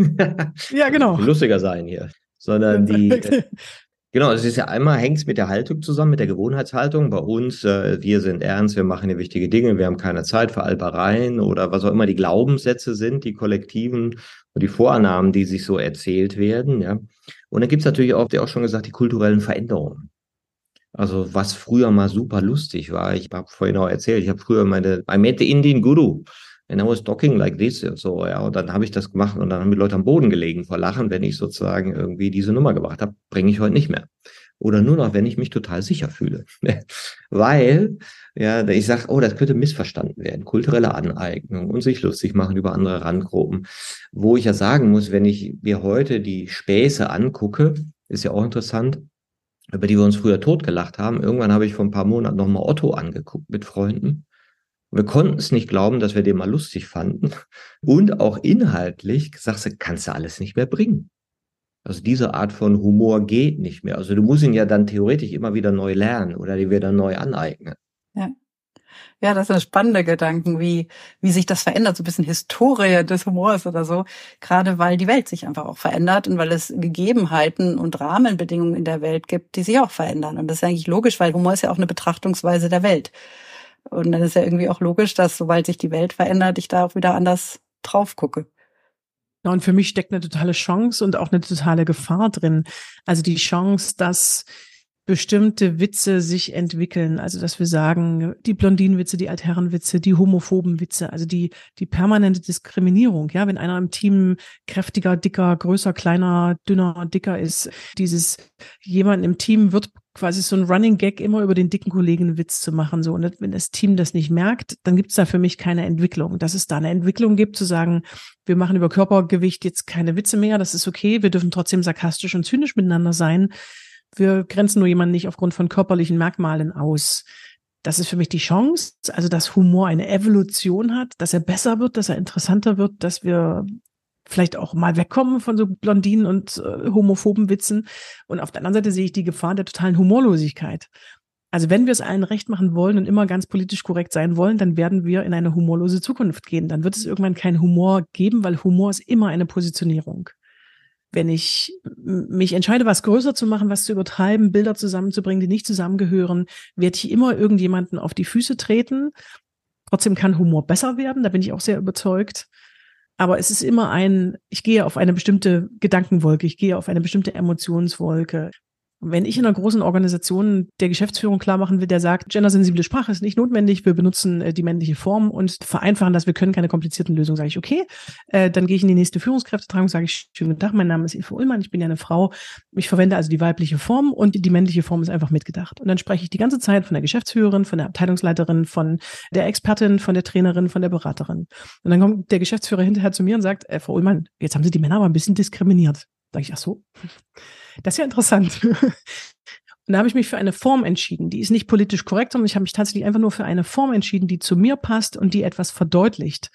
Speaker 4: Ja, genau.
Speaker 3: Lustiger sein hier. Sondern die, äh, genau, es ist ja einmal hängt es mit der Haltung zusammen, mit der Gewohnheitshaltung. Bei uns, äh, wir sind ernst, wir machen hier wichtige Dinge, wir haben keine Zeit für Albereien oder was auch immer die Glaubenssätze sind, die kollektiven und die Vorannahmen, die sich so erzählt werden, ja. Und dann gibt's natürlich auch, der auch schon gesagt, die kulturellen Veränderungen. Also was früher mal super lustig war, ich habe vorhin auch erzählt, ich habe früher meine, I met the Indian Guru and I was talking like this so, ja, und dann habe ich das gemacht und dann haben die Leute am Boden gelegen vor Lachen, wenn ich sozusagen irgendwie diese Nummer gebracht habe, bringe ich heute nicht mehr. Oder nur noch, wenn ich mich total sicher fühle. Weil, ja, ich sage, oh, das könnte missverstanden werden. Kulturelle Aneignung und sich lustig machen über andere Randgruppen. Wo ich ja sagen muss, wenn ich mir heute die Späße angucke, ist ja auch interessant, über die wir uns früher totgelacht haben. Irgendwann habe ich vor ein paar Monaten nochmal Otto angeguckt mit Freunden. Wir konnten es nicht glauben, dass wir den mal lustig fanden. Und auch inhaltlich sagst du, kannst du alles nicht mehr bringen. Also diese Art von Humor geht nicht mehr. Also du musst ihn ja dann theoretisch immer wieder neu lernen oder die wieder neu aneignen.
Speaker 1: Ja. Ja, das sind spannende Gedanken, wie, wie sich das verändert, so ein bisschen Historie des Humors oder so. Gerade weil die Welt sich einfach auch verändert und weil es Gegebenheiten und Rahmenbedingungen in der Welt gibt, die sich auch verändern. Und das ist eigentlich logisch, weil Humor ist ja auch eine Betrachtungsweise der Welt. Und dann ist ja irgendwie auch logisch, dass sobald sich die Welt verändert, ich da auch wieder anders drauf gucke.
Speaker 4: Ja, und für mich steckt eine totale Chance und auch eine totale Gefahr drin. Also die Chance, dass bestimmte Witze sich entwickeln. Also, dass wir sagen, die Blondinenwitze, die Altherrenwitze, die homophoben Witze, also die, die permanente Diskriminierung. Ja, wenn einer im Team kräftiger, dicker, größer, kleiner, dünner, dicker ist, dieses jemand im Team wird quasi so ein Running Gag immer über den dicken Kollegen Witz zu machen. So, und wenn das Team das nicht merkt, dann gibt es da für mich keine Entwicklung. Dass es da eine Entwicklung gibt, zu sagen, wir machen über Körpergewicht jetzt keine Witze mehr, das ist okay, wir dürfen trotzdem sarkastisch und zynisch miteinander sein wir grenzen nur jemanden nicht aufgrund von körperlichen Merkmalen aus. Das ist für mich die Chance, also dass Humor eine Evolution hat, dass er besser wird, dass er interessanter wird, dass wir vielleicht auch mal wegkommen von so Blondinen und äh, homophoben Witzen. Und auf der anderen Seite sehe ich die Gefahr der totalen Humorlosigkeit. Also wenn wir es allen recht machen wollen und immer ganz politisch korrekt sein wollen, dann werden wir in eine humorlose Zukunft gehen. Dann wird es irgendwann keinen Humor geben, weil Humor ist immer eine Positionierung wenn ich mich entscheide, was größer zu machen, was zu übertreiben, Bilder zusammenzubringen, die nicht zusammengehören, werde ich immer irgendjemanden auf die Füße treten. Trotzdem kann Humor besser werden, da bin ich auch sehr überzeugt. Aber es ist immer ein, ich gehe auf eine bestimmte Gedankenwolke, ich gehe auf eine bestimmte Emotionswolke. Wenn ich in einer großen Organisation der Geschäftsführung klar machen will, der sagt, gendersensible Sprache ist nicht notwendig, wir benutzen äh, die männliche Form und vereinfachen das, wir können keine komplizierten Lösungen, sage ich, okay, äh, dann gehe ich in die nächste Führungskräftetragung, sage ich, schönen guten Tag, mein Name ist Eva Ullmann, ich bin ja eine Frau, ich verwende also die weibliche Form und die männliche Form ist einfach mitgedacht. Und dann spreche ich die ganze Zeit von der Geschäftsführerin, von der Abteilungsleiterin, von der Expertin, von der Trainerin, von der Beraterin. Und dann kommt der Geschäftsführer hinterher zu mir und sagt, äh, Frau Ullmann, jetzt haben Sie die Männer aber ein bisschen diskriminiert. Da ich, ach so, das ist ja interessant. Und da habe ich mich für eine Form entschieden. Die ist nicht politisch korrekt, sondern ich habe mich tatsächlich einfach nur für eine Form entschieden, die zu mir passt und die etwas verdeutlicht.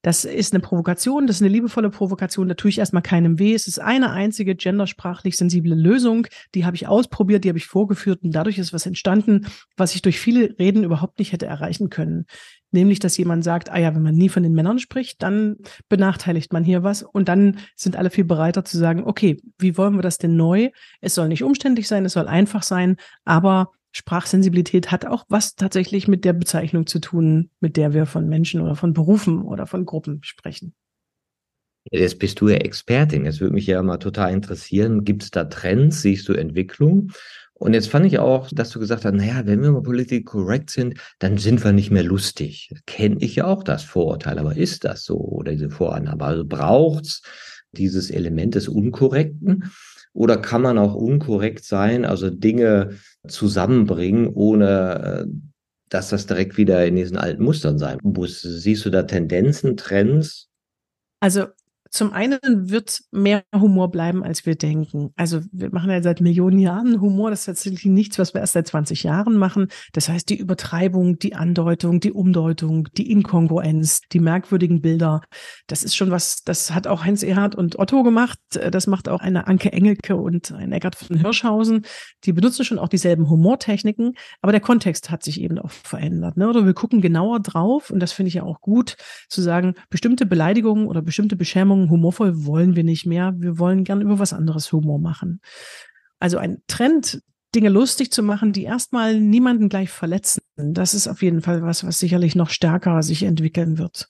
Speaker 4: Das ist eine Provokation, das ist eine liebevolle Provokation, da tue ich erstmal keinem weh. Es ist eine einzige gendersprachlich sensible Lösung, die habe ich ausprobiert, die habe ich vorgeführt und dadurch ist was entstanden, was ich durch viele Reden überhaupt nicht hätte erreichen können. Nämlich, dass jemand sagt, ah ja, wenn man nie von den Männern spricht, dann benachteiligt man hier was. Und dann sind alle viel bereiter zu sagen, okay, wie wollen wir das denn neu? Es soll nicht umständlich sein, es soll einfach sein, aber Sprachsensibilität hat auch was tatsächlich mit der Bezeichnung zu tun, mit der wir von Menschen oder von Berufen oder von Gruppen sprechen.
Speaker 3: Jetzt bist du ja Expertin. Jetzt würde mich ja mal total interessieren, gibt es da Trends, siehst du Entwicklung? Und jetzt fand ich auch, dass du gesagt hast, naja, wenn wir mal politisch korrekt sind, dann sind wir nicht mehr lustig. Kenne ich ja auch das Vorurteil, aber ist das so oder diese Vorannahme? Also braucht's dieses Element des Unkorrekten? Oder kann man auch unkorrekt sein, also Dinge zusammenbringen, ohne äh, dass das direkt wieder in diesen alten Mustern sein muss? Siehst du da Tendenzen, Trends?
Speaker 4: Also zum einen wird mehr Humor bleiben, als wir denken. Also wir machen ja seit Millionen Jahren Humor. Das ist tatsächlich nichts, was wir erst seit 20 Jahren machen. Das heißt, die Übertreibung, die Andeutung, die Umdeutung, die Inkongruenz, die merkwürdigen Bilder, das ist schon was, das hat auch Heinz Erhard und Otto gemacht. Das macht auch eine Anke Engelke und ein Eckart von Hirschhausen. Die benutzen schon auch dieselben Humortechniken, aber der Kontext hat sich eben auch verändert. Ne? Oder wir gucken genauer drauf und das finde ich ja auch gut, zu sagen, bestimmte Beleidigungen oder bestimmte Beschämungen sagen, humorvoll wollen wir nicht mehr. Wir wollen gern über was anderes Humor machen. Also ein Trend, Dinge lustig zu machen, die erstmal niemanden gleich verletzen. Das ist auf jeden Fall was, was sicherlich noch stärker sich entwickeln wird.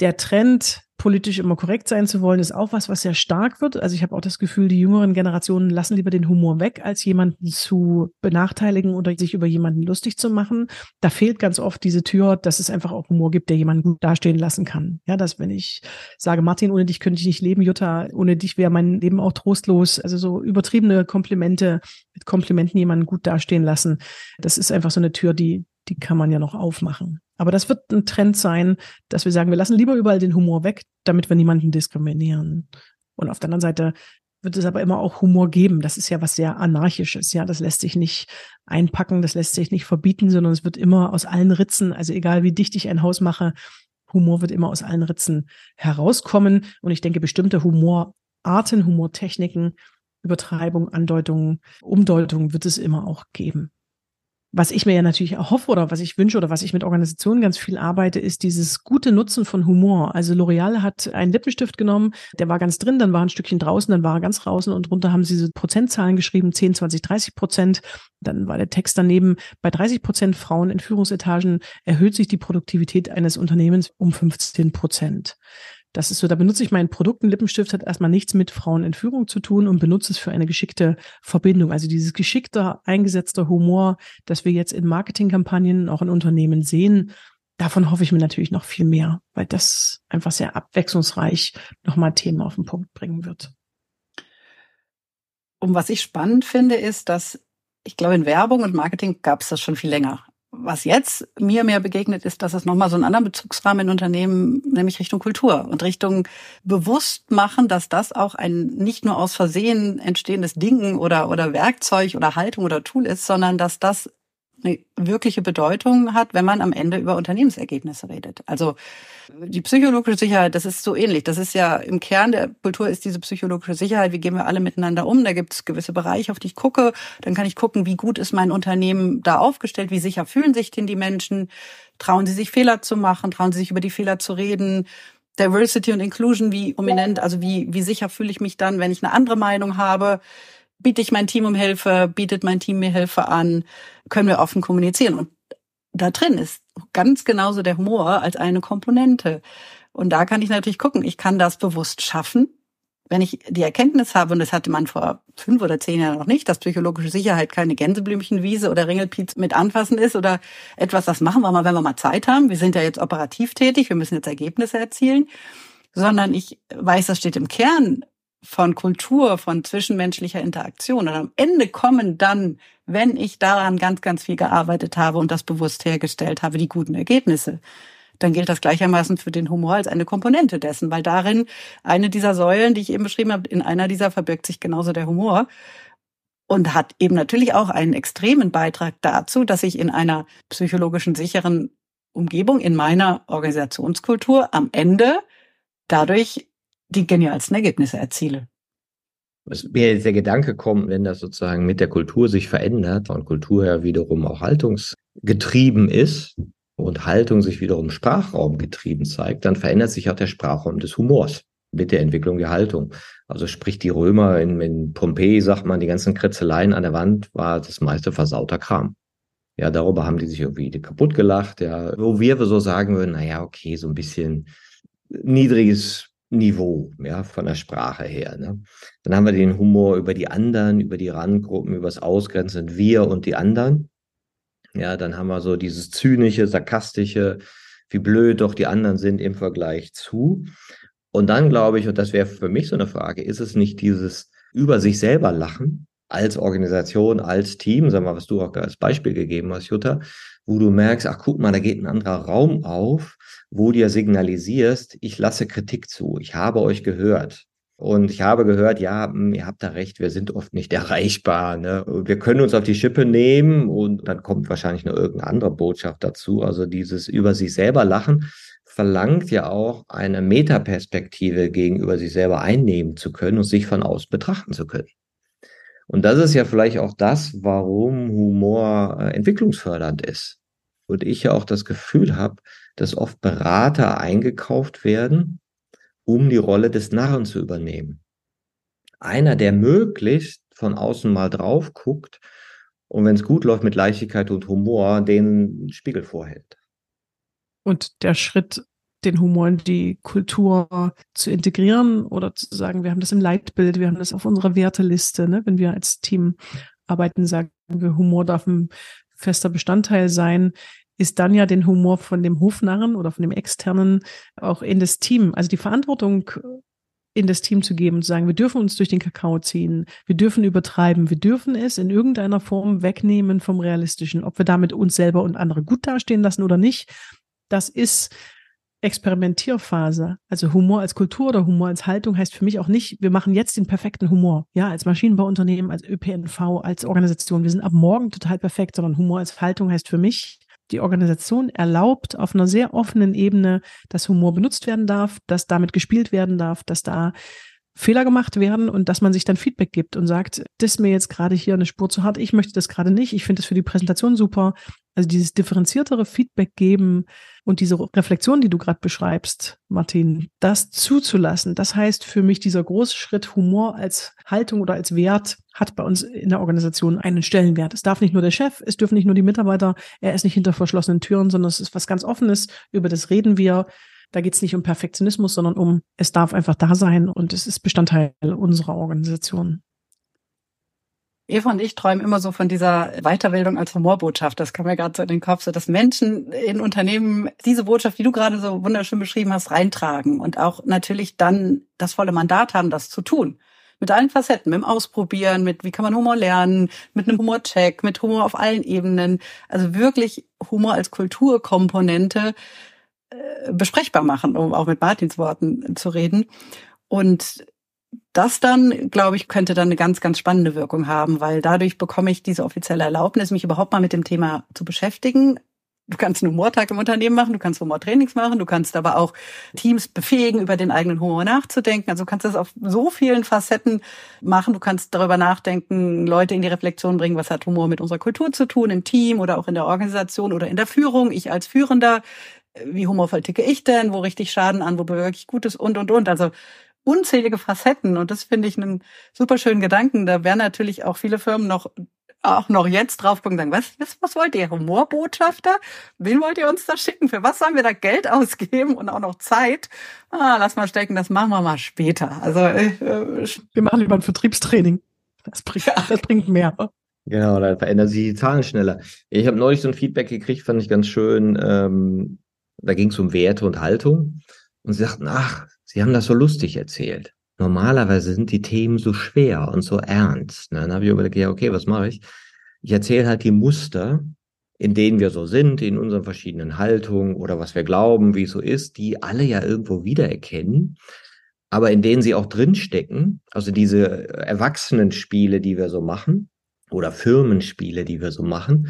Speaker 4: Der Trend, politisch immer korrekt sein zu wollen, ist auch was, was sehr stark wird. Also ich habe auch das Gefühl, die jüngeren Generationen lassen lieber den Humor weg, als jemanden zu benachteiligen oder sich über jemanden lustig zu machen. Da fehlt ganz oft diese Tür, dass es einfach auch Humor gibt, der jemanden gut dastehen lassen kann. Ja, dass wenn ich sage, Martin, ohne dich könnte ich nicht leben, Jutta, ohne dich wäre mein Leben auch trostlos. Also so übertriebene Komplimente, mit Komplimenten jemanden gut dastehen lassen. Das ist einfach so eine Tür, die, die kann man ja noch aufmachen. Aber das wird ein Trend sein, dass wir sagen, wir lassen lieber überall den Humor weg, damit wir niemanden diskriminieren. Und auf der anderen Seite wird es aber immer auch Humor geben. Das ist ja was sehr anarchisches. Ja, das lässt sich nicht einpacken, das lässt sich nicht verbieten, sondern es wird immer aus allen Ritzen, also egal wie dicht ich ein Haus mache, Humor wird immer aus allen Ritzen herauskommen. Und ich denke, bestimmte Humorarten, Humortechniken, Übertreibung, Andeutung, Umdeutung wird es immer auch geben was ich mir ja natürlich erhoffe oder was ich wünsche oder was ich mit Organisationen ganz viel arbeite, ist dieses gute Nutzen von Humor. Also L'Oreal hat einen Lippenstift genommen, der war ganz drin, dann war ein Stückchen draußen, dann war er ganz draußen und drunter haben sie diese Prozentzahlen geschrieben, 10, 20, 30 Prozent. Dann war der Text daneben, bei 30 Prozent Frauen in Führungsetagen erhöht sich die Produktivität eines Unternehmens um 15 Prozent. Das ist so, da benutze ich meinen Produkt. Ein Lippenstift hat erstmal nichts mit Frauen in Führung zu tun und benutze es für eine geschickte Verbindung. Also dieses geschickte, eingesetzte Humor, das wir jetzt in Marketingkampagnen, auch in Unternehmen sehen, davon hoffe ich mir natürlich noch viel mehr, weil das einfach sehr abwechslungsreich nochmal Themen auf den Punkt bringen wird.
Speaker 1: Und was ich spannend finde, ist, dass ich glaube, in Werbung und Marketing gab es das schon viel länger was jetzt mir mehr begegnet, ist, dass es nochmal so einen anderen Bezugsrahmen in Unternehmen, nämlich Richtung Kultur und Richtung bewusst machen, dass das auch ein nicht nur aus Versehen entstehendes Ding oder, oder Werkzeug oder Haltung oder Tool ist, sondern dass das eine wirkliche Bedeutung hat, wenn man am Ende über Unternehmensergebnisse redet. Also die psychologische Sicherheit, das ist so ähnlich. Das ist ja im Kern der Kultur ist diese psychologische Sicherheit. Wie gehen wir alle miteinander um? Da gibt es gewisse Bereiche, auf die ich gucke. Dann kann ich gucken, wie gut ist mein Unternehmen da aufgestellt, wie sicher fühlen sich denn die Menschen, trauen sie sich Fehler zu machen, trauen sie sich über die Fehler zu reden. Diversity und Inclusion, wie prominent, also wie, wie sicher fühle ich mich dann, wenn ich eine andere Meinung habe biete ich mein Team um Hilfe, bietet mein Team mir Hilfe an, können wir offen kommunizieren. Und da drin ist ganz genauso der Humor als eine Komponente. Und da kann ich natürlich gucken, ich kann das bewusst schaffen, wenn ich die Erkenntnis habe, und das hatte man vor fünf oder zehn Jahren noch nicht, dass psychologische Sicherheit keine Gänseblümchenwiese oder Ringelpiez mit anfassen ist oder etwas, das machen wir mal, wenn wir mal Zeit haben. Wir sind ja jetzt operativ tätig, wir müssen jetzt Ergebnisse erzielen, sondern ich weiß, das steht im Kern von Kultur, von zwischenmenschlicher Interaktion. Und am Ende kommen dann, wenn ich daran ganz, ganz viel gearbeitet habe und das bewusst hergestellt habe, die guten Ergebnisse. dann gilt das gleichermaßen für den Humor als eine Komponente dessen, weil darin eine dieser Säulen, die ich eben beschrieben habe, in einer dieser verbirgt sich genauso der Humor und hat eben natürlich auch einen extremen Beitrag dazu, dass ich in einer psychologischen sicheren Umgebung, in meiner Organisationskultur am Ende dadurch die genialsten Ergebnisse erziele.
Speaker 3: Was mir jetzt der Gedanke kommt, wenn das sozusagen mit der Kultur sich verändert und Kultur ja wiederum auch haltungsgetrieben ist und Haltung sich wiederum sprachraumgetrieben zeigt, dann verändert sich auch der Sprachraum des Humors mit der Entwicklung der Haltung. Also sprich die Römer in, in Pompeji, sagt man, die ganzen Kritzeleien an der Wand war das meiste versauter Kram. Ja, darüber haben die sich irgendwie kaputt gelacht, ja, wo wir so sagen würden, naja, okay, so ein bisschen niedriges Niveau, ja, von der Sprache her. Ne? Dann haben wir den Humor über die anderen, über die Randgruppen, über das Ausgrenzen, wir und die anderen. Ja, dann haben wir so dieses zynische, sarkastische, wie blöd doch die anderen sind im Vergleich zu. Und dann glaube ich, und das wäre für mich so eine Frage, ist es nicht dieses über sich selber lachen als Organisation, als Team, sag mal, was du auch als Beispiel gegeben hast, Jutta, wo du merkst, ach guck mal, da geht ein anderer Raum auf, wo ja signalisierst, ich lasse Kritik zu, ich habe euch gehört. Und ich habe gehört, ja, hm, ihr habt da recht, wir sind oft nicht erreichbar. Ne? Wir können uns auf die Schippe nehmen und dann kommt wahrscheinlich noch irgendeine andere Botschaft dazu. Also dieses über sich selber lachen verlangt ja auch eine Metaperspektive gegenüber sich selber einnehmen zu können und sich von außen betrachten zu können. Und das ist ja vielleicht auch das, warum Humor äh, entwicklungsfördernd ist. Und ich ja auch das Gefühl habe, dass oft Berater eingekauft werden, um die Rolle des Narren zu übernehmen. Einer, der möglichst von außen mal drauf guckt und wenn es gut läuft mit Leichtigkeit und Humor, den Spiegel vorhält.
Speaker 4: Und der Schritt, den Humor in die Kultur zu integrieren oder zu sagen, wir haben das im Leitbild, wir haben das auf unserer Werteliste, ne? wenn wir als Team arbeiten, sagen wir, Humor darf ein fester Bestandteil sein, ist dann ja den Humor von dem Hofnarren oder von dem Externen auch in das Team, also die Verantwortung in das Team zu geben und zu sagen, wir dürfen uns durch den Kakao ziehen, wir dürfen übertreiben, wir dürfen es in irgendeiner Form wegnehmen vom Realistischen, ob wir damit uns selber und andere gut dastehen lassen oder nicht. Das ist Experimentierphase. Also Humor als Kultur oder Humor als Haltung heißt für mich auch nicht, wir machen jetzt den perfekten Humor. Ja, als Maschinenbauunternehmen, als ÖPNV, als Organisation. Wir sind ab morgen total perfekt, sondern Humor als Haltung heißt für mich, die Organisation erlaubt auf einer sehr offenen Ebene, dass Humor benutzt werden darf, dass damit gespielt werden darf, dass da Fehler gemacht werden und dass man sich dann Feedback gibt und sagt, das ist mir jetzt gerade hier eine Spur zu hart, ich möchte das gerade nicht, ich finde das für die Präsentation super. Also dieses differenziertere Feedback geben und diese Reflexion, die du gerade beschreibst, Martin, das zuzulassen, das heißt für mich dieser große Schritt Humor als Haltung oder als Wert hat bei uns in der Organisation einen Stellenwert. Es darf nicht nur der Chef, es dürfen nicht nur die Mitarbeiter, er ist nicht hinter verschlossenen Türen, sondern es ist was ganz Offenes, über das reden wir, da geht es nicht um Perfektionismus, sondern um, es darf einfach da sein und es ist Bestandteil unserer Organisation.
Speaker 1: Eva und ich träumen immer so von dieser Weiterbildung als Humorbotschaft. Das kam mir gerade so in den Kopf, so dass Menschen in Unternehmen diese Botschaft, die du gerade so wunderschön beschrieben hast, reintragen und auch natürlich dann das volle Mandat haben, das zu tun. Mit allen Facetten, mit dem Ausprobieren, mit wie kann man Humor lernen, mit einem Humorcheck, mit Humor auf allen Ebenen. Also wirklich Humor als Kulturkomponente, äh, besprechbar machen, um auch mit Martins Worten zu reden. Und das dann, glaube ich, könnte dann eine ganz, ganz spannende Wirkung haben, weil dadurch bekomme ich diese offizielle Erlaubnis, mich überhaupt mal mit dem Thema zu beschäftigen. Du kannst einen Humortag im Unternehmen machen, du kannst Humortrainings machen, du kannst aber auch Teams befähigen, über den eigenen Humor nachzudenken. Also du kannst das auf so vielen Facetten machen. Du kannst darüber nachdenken, Leute in die Reflexion bringen, was hat Humor mit unserer Kultur zu tun, im Team oder auch in der Organisation oder in der Führung. Ich als Führender wie humorvoll ticke ich denn, wo richte ich Schaden an, wo bewirke ich Gutes und, und, und. Also unzählige Facetten und das finde ich einen super schönen Gedanken. Da werden natürlich auch viele Firmen noch auch noch jetzt drauf gucken und sagen, was, was, was wollt ihr, Humorbotschafter? Wen wollt ihr uns da schicken? Für was sollen wir da Geld ausgeben und auch noch Zeit? Ah, lass mal stecken, das machen wir mal später. Also äh,
Speaker 4: äh wir machen lieber ein Vertriebstraining. Das bringt, das bringt mehr.
Speaker 3: Genau, da verändern sich die Zahlen schneller. Ich habe neulich so ein Feedback gekriegt, fand ich ganz schön. Ähm, da ging es um Werte und Haltung. Und sie sagten, ach, Sie haben das so lustig erzählt. Normalerweise sind die Themen so schwer und so ernst. Ne? Dann habe ich überlegt, ja, okay, was mache ich? Ich erzähle halt die Muster in denen wir so sind, in unseren verschiedenen Haltungen oder was wir glauben, wie es so ist, die alle ja irgendwo wiedererkennen, aber in denen sie auch drinstecken, also diese Erwachsenenspiele, die wir so machen oder Firmenspiele, die wir so machen,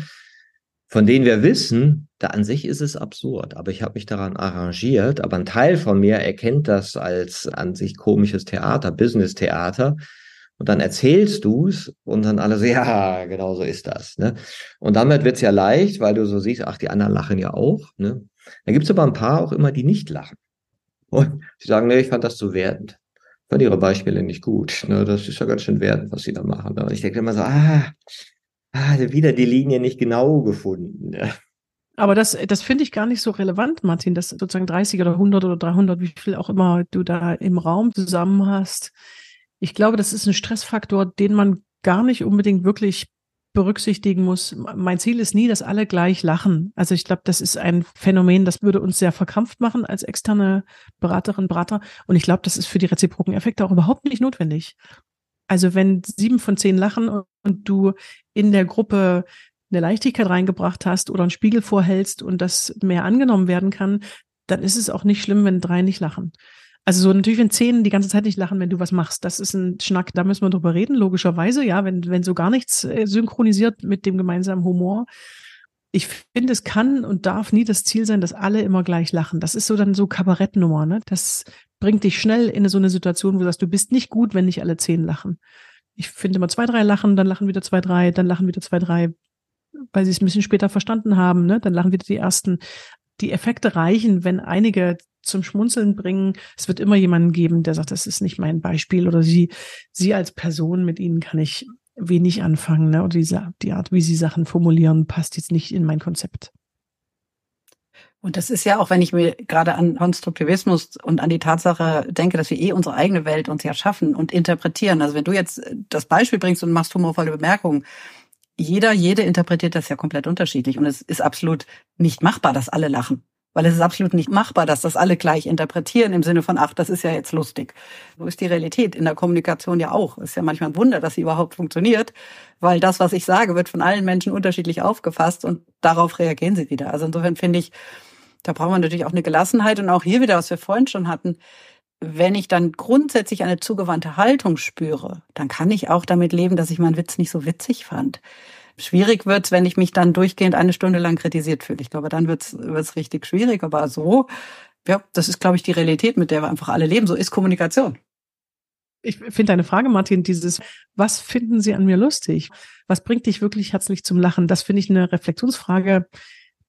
Speaker 3: von denen wir wissen, da an sich ist es absurd, aber ich habe mich daran arrangiert, aber ein Teil von mir erkennt das als an sich komisches Theater, Business-Theater und dann erzählst du es und dann alle so, ja, genau so ist das. Ne? Und damit wird's ja leicht, weil du so siehst, ach, die anderen lachen ja auch. Ne? Da gibt's aber ein paar auch immer, die nicht lachen. Und sie sagen, nee, ich fand das zu wertend. Ich fand ihre Beispiele nicht gut. Ne? Das ist ja ganz schön wertend, was sie da machen. Ne? Und ich denke immer so, ah, ah, wieder die Linie nicht genau gefunden. Ne?
Speaker 4: Aber das, das finde ich gar nicht so relevant, Martin, dass sozusagen 30 oder 100 oder 300, wie viel auch immer du da im Raum zusammen hast ich glaube, das ist ein Stressfaktor, den man gar nicht unbedingt wirklich berücksichtigen muss. Mein Ziel ist nie, dass alle gleich lachen. Also ich glaube, das ist ein Phänomen, das würde uns sehr verkrampft machen als externe Beraterin, Berater. Und ich glaube, das ist für die reziproken Effekte auch überhaupt nicht notwendig. Also wenn sieben von zehn lachen und du in der Gruppe eine Leichtigkeit reingebracht hast oder einen Spiegel vorhältst und das mehr angenommen werden kann, dann ist es auch nicht schlimm, wenn drei nicht lachen. Also so natürlich, wenn zehn die ganze Zeit nicht lachen, wenn du was machst, das ist ein Schnack, da müssen wir drüber reden, logischerweise, ja, wenn, wenn so gar nichts äh, synchronisiert mit dem gemeinsamen Humor. Ich finde, es kann und darf nie das Ziel sein, dass alle immer gleich lachen. Das ist so dann so Kabarettnummer, ne? Das bringt dich schnell in so eine Situation, wo du sagst, du bist nicht gut, wenn nicht alle zehn lachen. Ich finde immer zwei, drei lachen, dann lachen wieder zwei, drei, dann lachen wieder zwei, drei, weil sie es ein bisschen später verstanden haben, ne? Dann lachen wieder die ersten die Effekte reichen, wenn einige zum Schmunzeln bringen. Es wird immer jemanden geben, der sagt, das ist nicht mein Beispiel oder sie, sie als Person, mit ihnen kann ich wenig anfangen, ne? Oder diese, die Art, wie sie Sachen formulieren, passt jetzt nicht in mein Konzept.
Speaker 1: Und das ist ja auch, wenn ich mir gerade an Konstruktivismus und an die Tatsache denke, dass wir eh unsere eigene Welt uns ja schaffen und interpretieren. Also wenn du jetzt das Beispiel bringst und machst humorvolle Bemerkungen, jeder, jede interpretiert das ja komplett unterschiedlich. Und es ist absolut nicht machbar, dass alle lachen. Weil es ist absolut nicht machbar, dass das alle gleich interpretieren im Sinne von, ach, das ist ja jetzt lustig. So ist die Realität in der Kommunikation ja auch. Es ist ja manchmal ein Wunder, dass sie überhaupt funktioniert, weil das, was ich sage, wird von allen Menschen unterschiedlich aufgefasst und darauf reagieren sie wieder. Also insofern finde ich, da brauchen wir natürlich auch eine Gelassenheit und auch hier wieder, was wir vorhin schon hatten. Wenn ich dann grundsätzlich eine zugewandte Haltung spüre, dann kann ich auch damit leben, dass ich meinen Witz nicht so witzig fand. Schwierig wird's, wenn ich mich dann durchgehend eine Stunde lang kritisiert fühle. Ich glaube, dann wird's wird's richtig schwierig. Aber so, ja, das ist, glaube ich, die Realität, mit der wir einfach alle leben. So ist Kommunikation.
Speaker 4: Ich finde deine Frage, Martin, dieses, was finden Sie an mir lustig? Was bringt dich wirklich herzlich zum Lachen? Das finde ich eine Reflexionsfrage,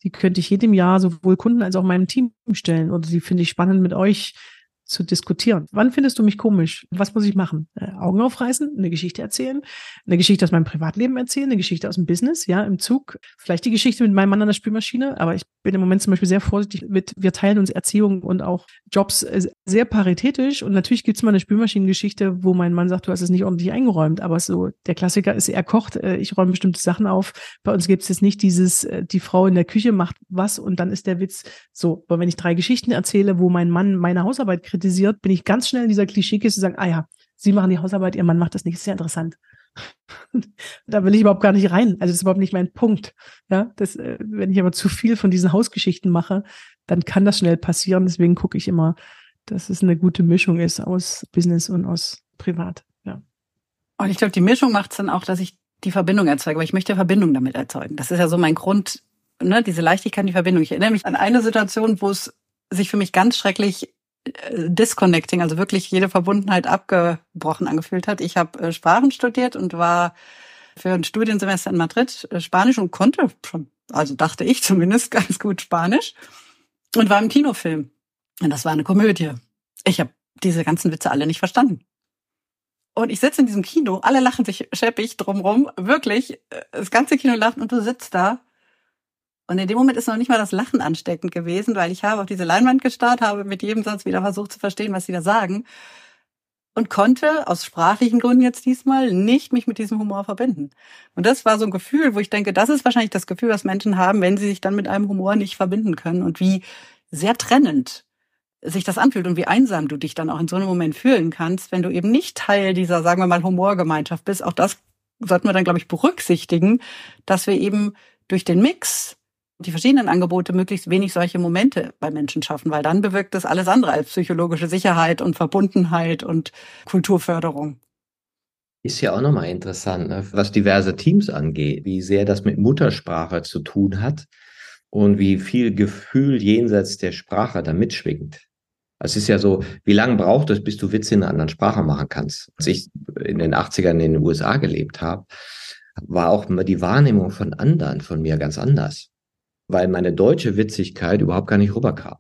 Speaker 4: die könnte ich jedem Jahr sowohl Kunden als auch meinem Team stellen. Oder die finde ich spannend mit euch zu diskutieren. Wann findest du mich komisch? Was muss ich machen? Äh, Augen aufreißen, eine Geschichte erzählen, eine Geschichte aus meinem Privatleben erzählen, eine Geschichte aus dem Business, ja, im Zug, vielleicht die Geschichte mit meinem Mann an der Spülmaschine, aber ich bin im Moment zum Beispiel sehr vorsichtig mit, wir teilen uns Erziehung und auch Jobs äh, sehr paritätisch und natürlich gibt es mal eine Spülmaschinengeschichte, wo mein Mann sagt, du hast es nicht ordentlich eingeräumt, aber so der Klassiker ist, er kocht, äh, ich räume bestimmte Sachen auf. Bei uns gibt es jetzt nicht dieses, äh, die Frau in der Küche macht was und dann ist der Witz so. Aber wenn ich drei Geschichten erzähle, wo mein Mann meine Hausarbeit kritisiert, bin ich ganz schnell in dieser Klischeekiste zu sagen, ah ja, Sie machen die Hausarbeit, Ihr Mann macht das nicht, ist sehr interessant. da will ich überhaupt gar nicht rein. Also das ist überhaupt nicht mein Punkt. Ja, das, äh, wenn ich aber zu viel von diesen Hausgeschichten mache, dann kann das schnell passieren. Deswegen gucke ich immer, dass es eine gute Mischung ist aus Business und aus Privat. Ja.
Speaker 1: Und ich glaube, die Mischung macht es dann auch, dass ich die Verbindung erzeuge, weil ich möchte Verbindung damit erzeugen. Das ist ja so mein Grund, ne, diese Leichtigkeit, die Verbindung. Ich erinnere mich an eine Situation, wo es sich für mich ganz schrecklich disconnecting, also wirklich jede Verbundenheit abgebrochen angefühlt hat. Ich habe äh, Sprachen studiert und war für ein Studiensemester in Madrid äh, Spanisch und konnte schon, also dachte ich zumindest ganz gut Spanisch und war im Kinofilm. Und das war eine Komödie. Ich habe diese ganzen Witze alle nicht verstanden. Und ich sitze in diesem Kino, alle lachen sich scheppig drumrum, wirklich, das ganze Kino lacht und du sitzt da und in dem Moment ist noch nicht mal das Lachen ansteckend gewesen, weil ich habe auf diese Leinwand gestarrt, habe mit jedem Satz wieder versucht zu verstehen, was sie da sagen und konnte aus sprachlichen Gründen jetzt diesmal nicht mich mit diesem Humor verbinden. Und das war so ein Gefühl, wo ich denke, das ist wahrscheinlich das Gefühl, was Menschen haben, wenn sie sich dann mit einem Humor nicht verbinden können und wie sehr trennend sich das anfühlt und wie einsam du dich dann auch in so einem Moment fühlen kannst, wenn du eben nicht Teil dieser, sagen wir mal, Humorgemeinschaft bist. Auch das sollten wir dann, glaube ich, berücksichtigen, dass wir eben durch den Mix die verschiedenen Angebote möglichst wenig solche Momente bei Menschen schaffen, weil dann bewirkt das alles andere als psychologische Sicherheit und Verbundenheit und Kulturförderung.
Speaker 3: Ist ja auch nochmal interessant, ne? was diverse Teams angeht, wie sehr das mit Muttersprache zu tun hat und wie viel Gefühl jenseits der Sprache da mitschwingt. Es ist ja so, wie lange braucht es, bis du Witze in einer anderen Sprache machen kannst? Als ich in den 80ern in den USA gelebt habe, war auch immer die Wahrnehmung von anderen von mir ganz anders, weil meine deutsche Witzigkeit überhaupt gar nicht rüberkam.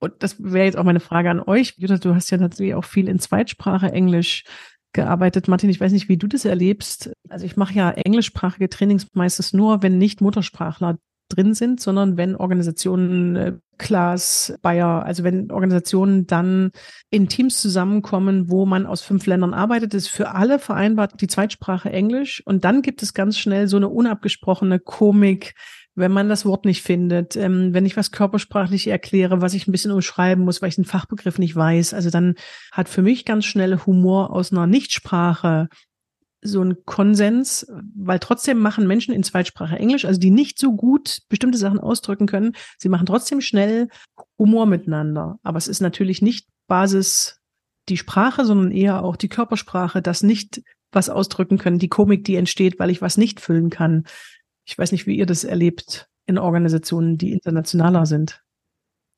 Speaker 4: Und das wäre jetzt auch meine Frage an euch. Jutta, du hast ja natürlich auch viel in Zweitsprache Englisch gearbeitet. Martin, ich weiß nicht, wie du das erlebst. Also ich mache ja englischsprachige Trainings meistens nur, wenn nicht Muttersprachler drin sind, sondern wenn Organisationen, äh, Class, Bayer, also wenn Organisationen dann in Teams zusammenkommen, wo man aus fünf Ländern arbeitet, ist für alle vereinbart die Zweitsprache Englisch und dann gibt es ganz schnell so eine unabgesprochene Komik, wenn man das Wort nicht findet, ähm, wenn ich was körpersprachlich erkläre, was ich ein bisschen umschreiben muss, weil ich den Fachbegriff nicht weiß. Also dann hat für mich ganz schnell Humor aus einer Nichtsprache so ein Konsens, weil trotzdem machen Menschen in Zweitsprache Englisch, also die nicht so gut bestimmte Sachen ausdrücken können, sie machen trotzdem schnell Humor miteinander. Aber es ist natürlich nicht Basis die Sprache, sondern eher auch die Körpersprache, das nicht was ausdrücken können, die Komik, die entsteht, weil ich was nicht füllen kann. Ich weiß nicht, wie ihr das erlebt in Organisationen, die internationaler sind.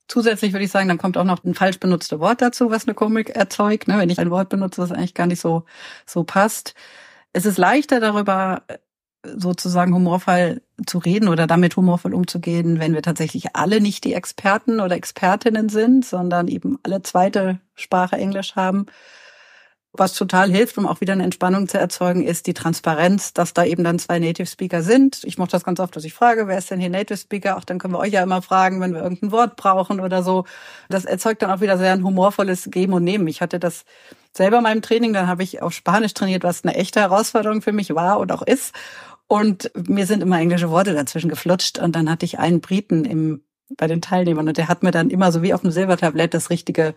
Speaker 1: Zusätzlich würde ich sagen, dann kommt auch noch ein falsch benutztes Wort dazu, was eine Komik erzeugt. Ne? Wenn ich ein Wort benutze, das eigentlich gar nicht so, so passt. Es ist leichter darüber, sozusagen humorvoll zu reden oder damit humorvoll umzugehen, wenn wir tatsächlich alle nicht die Experten oder Expertinnen sind, sondern eben alle zweite Sprache Englisch haben was total hilft, um auch wieder eine Entspannung zu erzeugen, ist die Transparenz, dass da eben dann zwei Native Speaker sind. Ich mache das ganz oft, dass ich frage, wer ist denn hier Native Speaker? Auch dann können wir euch ja immer fragen, wenn wir irgendein Wort brauchen oder so. Das erzeugt dann auch wieder sehr ein humorvolles Geben und Nehmen. Ich hatte das selber in meinem Training, dann habe ich auf Spanisch trainiert, was eine echte Herausforderung für mich war und auch ist. Und mir sind immer englische Worte dazwischen geflutscht. Und dann hatte ich einen Briten im bei den Teilnehmern. Und der hat mir dann immer so wie auf dem Silbertablett das richtige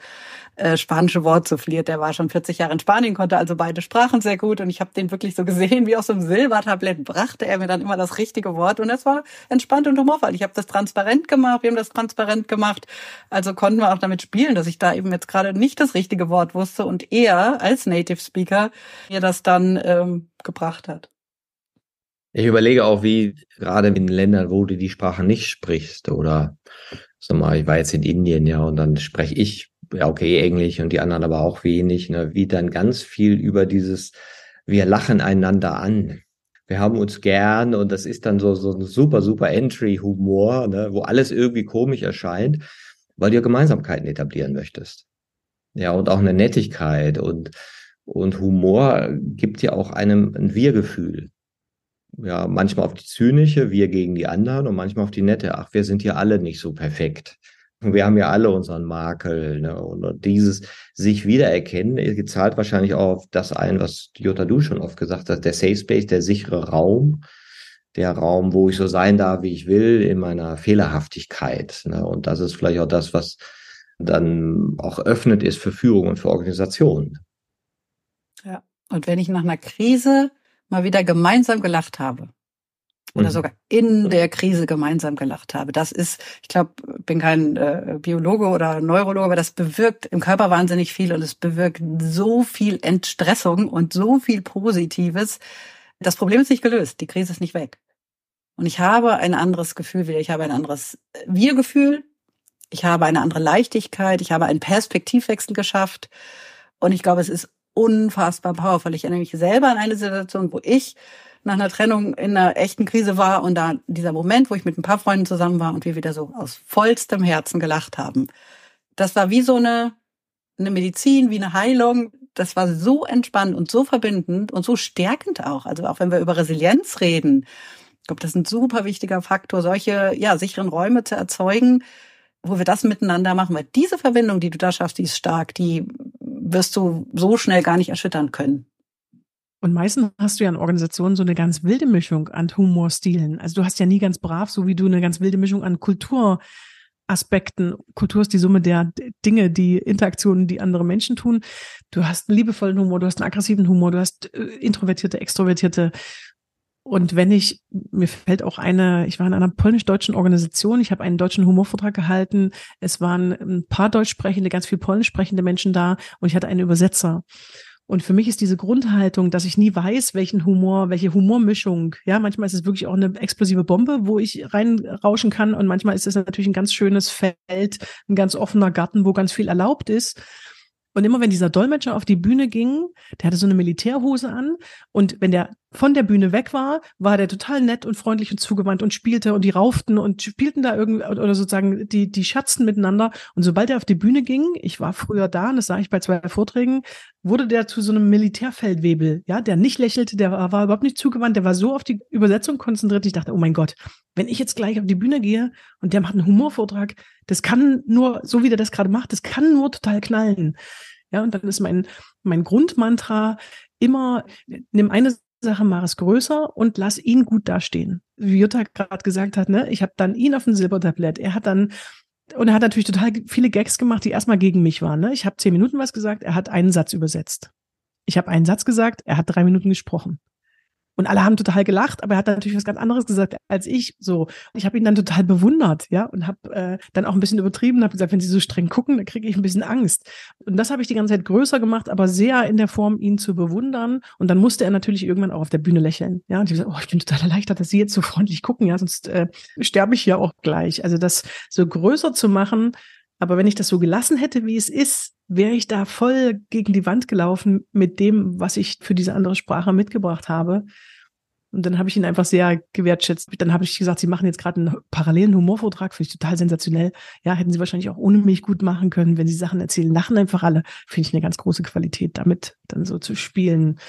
Speaker 1: äh, spanische Wort souffliert. Der war schon 40 Jahre in Spanien, konnte also beide Sprachen sehr gut. Und ich habe den wirklich so gesehen, wie auf so einem Silbertablett brachte er mir dann immer das richtige Wort. Und es war entspannt und humorvoll. Ich habe das transparent gemacht, wir haben das transparent gemacht. Also konnten wir auch damit spielen, dass ich da eben jetzt gerade nicht das richtige Wort wusste und er als Native Speaker mir das dann ähm, gebracht hat.
Speaker 3: Ich überlege auch, wie gerade in Ländern, wo du die Sprache nicht sprichst oder sag mal, ich war jetzt in Indien, ja, und dann spreche ich, ja, okay, Englisch und die anderen aber auch wenig, ne, wie dann ganz viel über dieses, wir lachen einander an. Wir haben uns gern und das ist dann so, so ein super, super Entry-Humor, ne, wo alles irgendwie komisch erscheint, weil du Gemeinsamkeiten etablieren möchtest. Ja, und auch eine Nettigkeit und, und Humor gibt ja auch einem ein Wir-Gefühl ja, manchmal auf die zynische, wir gegen die anderen und manchmal auf die nette, ach, wir sind hier alle nicht so perfekt. Wir haben ja alle unseren Makel. Ne? Und dieses sich wiedererkennen zahlt wahrscheinlich auch auf das ein, was Jutta du schon oft gesagt hast, der Safe Space, der sichere Raum, der Raum, wo ich so sein darf, wie ich will, in meiner Fehlerhaftigkeit. Ne? Und das ist vielleicht auch das, was dann auch öffnet ist für Führung und für Organisation.
Speaker 1: Ja, und wenn ich nach einer Krise mal wieder gemeinsam gelacht habe. Oder mhm. sogar in der Krise gemeinsam gelacht habe. Das ist, ich glaube, bin kein äh, Biologe oder Neurologe, aber das bewirkt im Körper wahnsinnig viel und es bewirkt so viel Entstressung und so viel Positives. Das Problem ist nicht gelöst, die Krise ist nicht weg. Und ich habe ein anderes Gefühl wieder. Ich habe ein anderes Wir-Gefühl. Ich habe eine andere Leichtigkeit. Ich habe einen Perspektivwechsel geschafft. Und ich glaube, es ist unfassbar powerful. Ich erinnere mich selber an eine Situation, wo ich nach einer Trennung in einer echten Krise war und da dieser Moment, wo ich mit ein paar Freunden zusammen war und wir wieder so aus vollstem Herzen gelacht haben. Das war wie so eine, eine Medizin, wie eine Heilung. Das war so entspannt und so verbindend und so stärkend auch. Also auch wenn wir über Resilienz reden. Ich glaube, das ist ein super wichtiger Faktor, solche, ja, sicheren Räume zu erzeugen, wo wir das miteinander machen. Weil diese Verbindung, die du da schaffst, die ist stark. Die wirst du so schnell gar nicht erschüttern können.
Speaker 4: Und meistens hast du ja in Organisationen so eine ganz wilde Mischung an Humorstilen. Also du hast ja nie ganz brav, so wie du eine ganz wilde Mischung an Kulturaspekten. Kultur ist die Summe der Dinge, die Interaktionen, die andere Menschen tun. Du hast einen liebevollen Humor, du hast einen aggressiven Humor, du hast äh, introvertierte, extrovertierte Und wenn ich, mir fällt auch eine, ich war in einer polnisch-deutschen Organisation, ich habe einen deutschen Humorvortrag gehalten, es waren ein paar deutsch sprechende, ganz viel polnisch sprechende Menschen da und ich hatte einen Übersetzer. Und für mich ist diese Grundhaltung, dass ich nie weiß, welchen Humor, welche Humormischung, ja, manchmal ist es wirklich auch eine explosive Bombe, wo ich reinrauschen kann und manchmal ist es natürlich ein ganz schönes Feld, ein ganz offener Garten, wo ganz viel erlaubt ist. Und immer wenn dieser Dolmetscher auf die Bühne ging, der hatte so eine Militärhose an und wenn der von der Bühne weg war, war der total nett und freundlich und zugewandt und spielte und die rauften und spielten da irgendwie oder sozusagen die die schatzten miteinander und sobald er auf die Bühne ging, ich war früher da und das sah ich bei zwei Vorträgen, wurde der zu so einem Militärfeldwebel, ja, der nicht lächelte, der war, war überhaupt nicht zugewandt, der war so auf die Übersetzung konzentriert, ich dachte, oh mein Gott, wenn ich jetzt gleich auf die Bühne gehe und der macht einen Humorvortrag, das kann nur so wie der das gerade macht, das kann nur total knallen. Ja, und dann ist mein mein Grundmantra immer nimm eine Sache, mach es größer und lass ihn gut dastehen. Wie Jutta gerade gesagt hat, ne, ich habe dann ihn auf dem Silbertablett. Er hat dann und er hat natürlich total viele Gags gemacht, die erstmal gegen mich waren. Ne? Ich habe zehn Minuten was gesagt, er hat einen Satz übersetzt. Ich habe einen Satz gesagt, er hat drei Minuten gesprochen. Und alle haben total gelacht, aber er hat natürlich was ganz anderes gesagt als ich. So, ich habe ihn dann total bewundert, ja, und habe äh, dann auch ein bisschen übertrieben, habe gesagt, wenn Sie so streng gucken, dann kriege ich ein bisschen Angst. Und das habe ich die ganze Zeit größer gemacht, aber sehr in der Form, ihn zu bewundern. Und dann musste er natürlich irgendwann auch auf der Bühne lächeln, ja. Und ich gesagt, oh, ich bin total erleichtert, dass Sie jetzt so freundlich gucken, ja, sonst äh, sterbe ich ja auch gleich. Also das so größer zu machen, aber wenn ich das so gelassen hätte, wie es ist, wäre ich da voll gegen die Wand gelaufen mit dem, was ich für diese andere Sprache mitgebracht habe. Und dann habe ich ihn einfach sehr gewertschätzt. Dann habe ich gesagt, Sie machen jetzt gerade einen parallelen Humorvortrag, finde ich total sensationell. Ja, hätten Sie wahrscheinlich auch ohne mich gut machen können, wenn Sie Sachen erzählen, lachen einfach alle. Finde ich eine ganz große Qualität, damit dann so zu spielen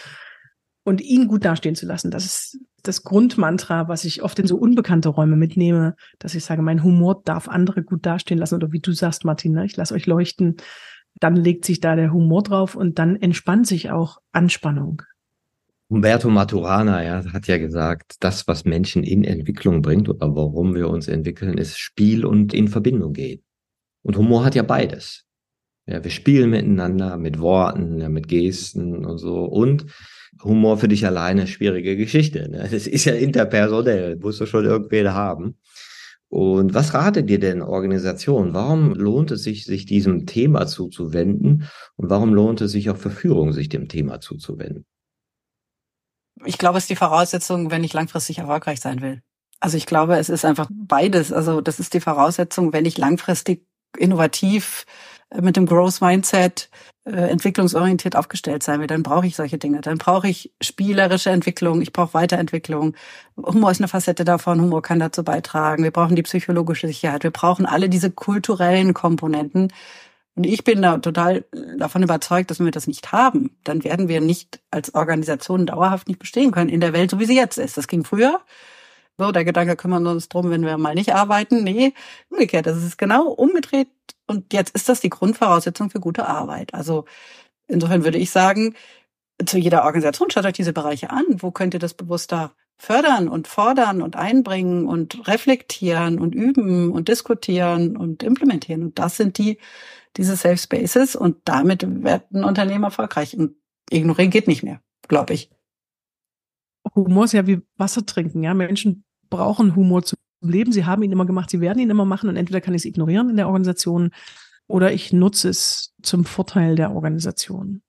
Speaker 4: und ihn gut dastehen zu lassen. Das ist das Grundmantra, was ich oft in so unbekannte Räume mitnehme, dass ich sage, mein Humor darf andere gut dastehen lassen. Oder wie du sagst, Martin, ne? ich lasse euch leuchten dann legt sich da der Humor drauf und dann entspannt sich auch Anspannung.
Speaker 3: Umberto Maturana ja, hat ja gesagt, das, was Menschen in Entwicklung bringt oder warum wir uns entwickeln, ist Spiel und in Verbindung gehen. Und Humor hat ja beides. Ja, wir spielen miteinander mit Worten, ja, mit Gesten und so. Und Humor für dich alleine schwierige Geschichte. Ne? Das ist ja interpersonell, musst du schon irgendwen haben. Und was ratet dir denn Organisation? Warum lohnt es sich, sich diesem Thema zuzuwenden? Und warum lohnt es sich auch für Führung, sich dem Thema zuzuwenden?
Speaker 1: Ich glaube, es ist die Voraussetzung, wenn ich langfristig erfolgreich sein will. Also ich glaube, es ist einfach beides. Also das ist die Voraussetzung, wenn ich langfristig innovativ mit dem Growth Mindset äh, entwicklungsorientiert aufgestellt sein will, dann brauche ich solche Dinge. Dann brauche ich spielerische Entwicklung, ich brauche Weiterentwicklung. Humor ist eine Facette davon, Humor kann dazu beitragen. Wir brauchen die psychologische Sicherheit, wir brauchen alle diese kulturellen Komponenten. Und ich bin da total davon überzeugt, dass wenn wir das nicht haben, dann werden wir nicht als Organisation dauerhaft nicht bestehen können in der Welt, so wie sie jetzt ist. Das ging früher. So, der Gedanke kümmern wir uns drum, wenn wir mal nicht arbeiten. Nee, umgekehrt. Das ist genau umgedreht. Und jetzt ist das die Grundvoraussetzung für gute Arbeit. Also insofern würde ich sagen, zu jeder Organisation schaut euch diese Bereiche an. Wo könnt ihr das bewusster fördern und fordern und einbringen und reflektieren und üben und diskutieren und implementieren? Und das sind die, diese Safe Spaces. Und damit werden Unternehmen erfolgreich. Und ignorieren geht nicht mehr, glaube ich.
Speaker 4: Humor ist ja wie Wasser trinken, ja. Menschen brauchen Humor zum Leben. Sie haben ihn immer gemacht, sie werden ihn immer machen und entweder kann ich es ignorieren in der Organisation oder ich nutze es zum Vorteil der Organisation.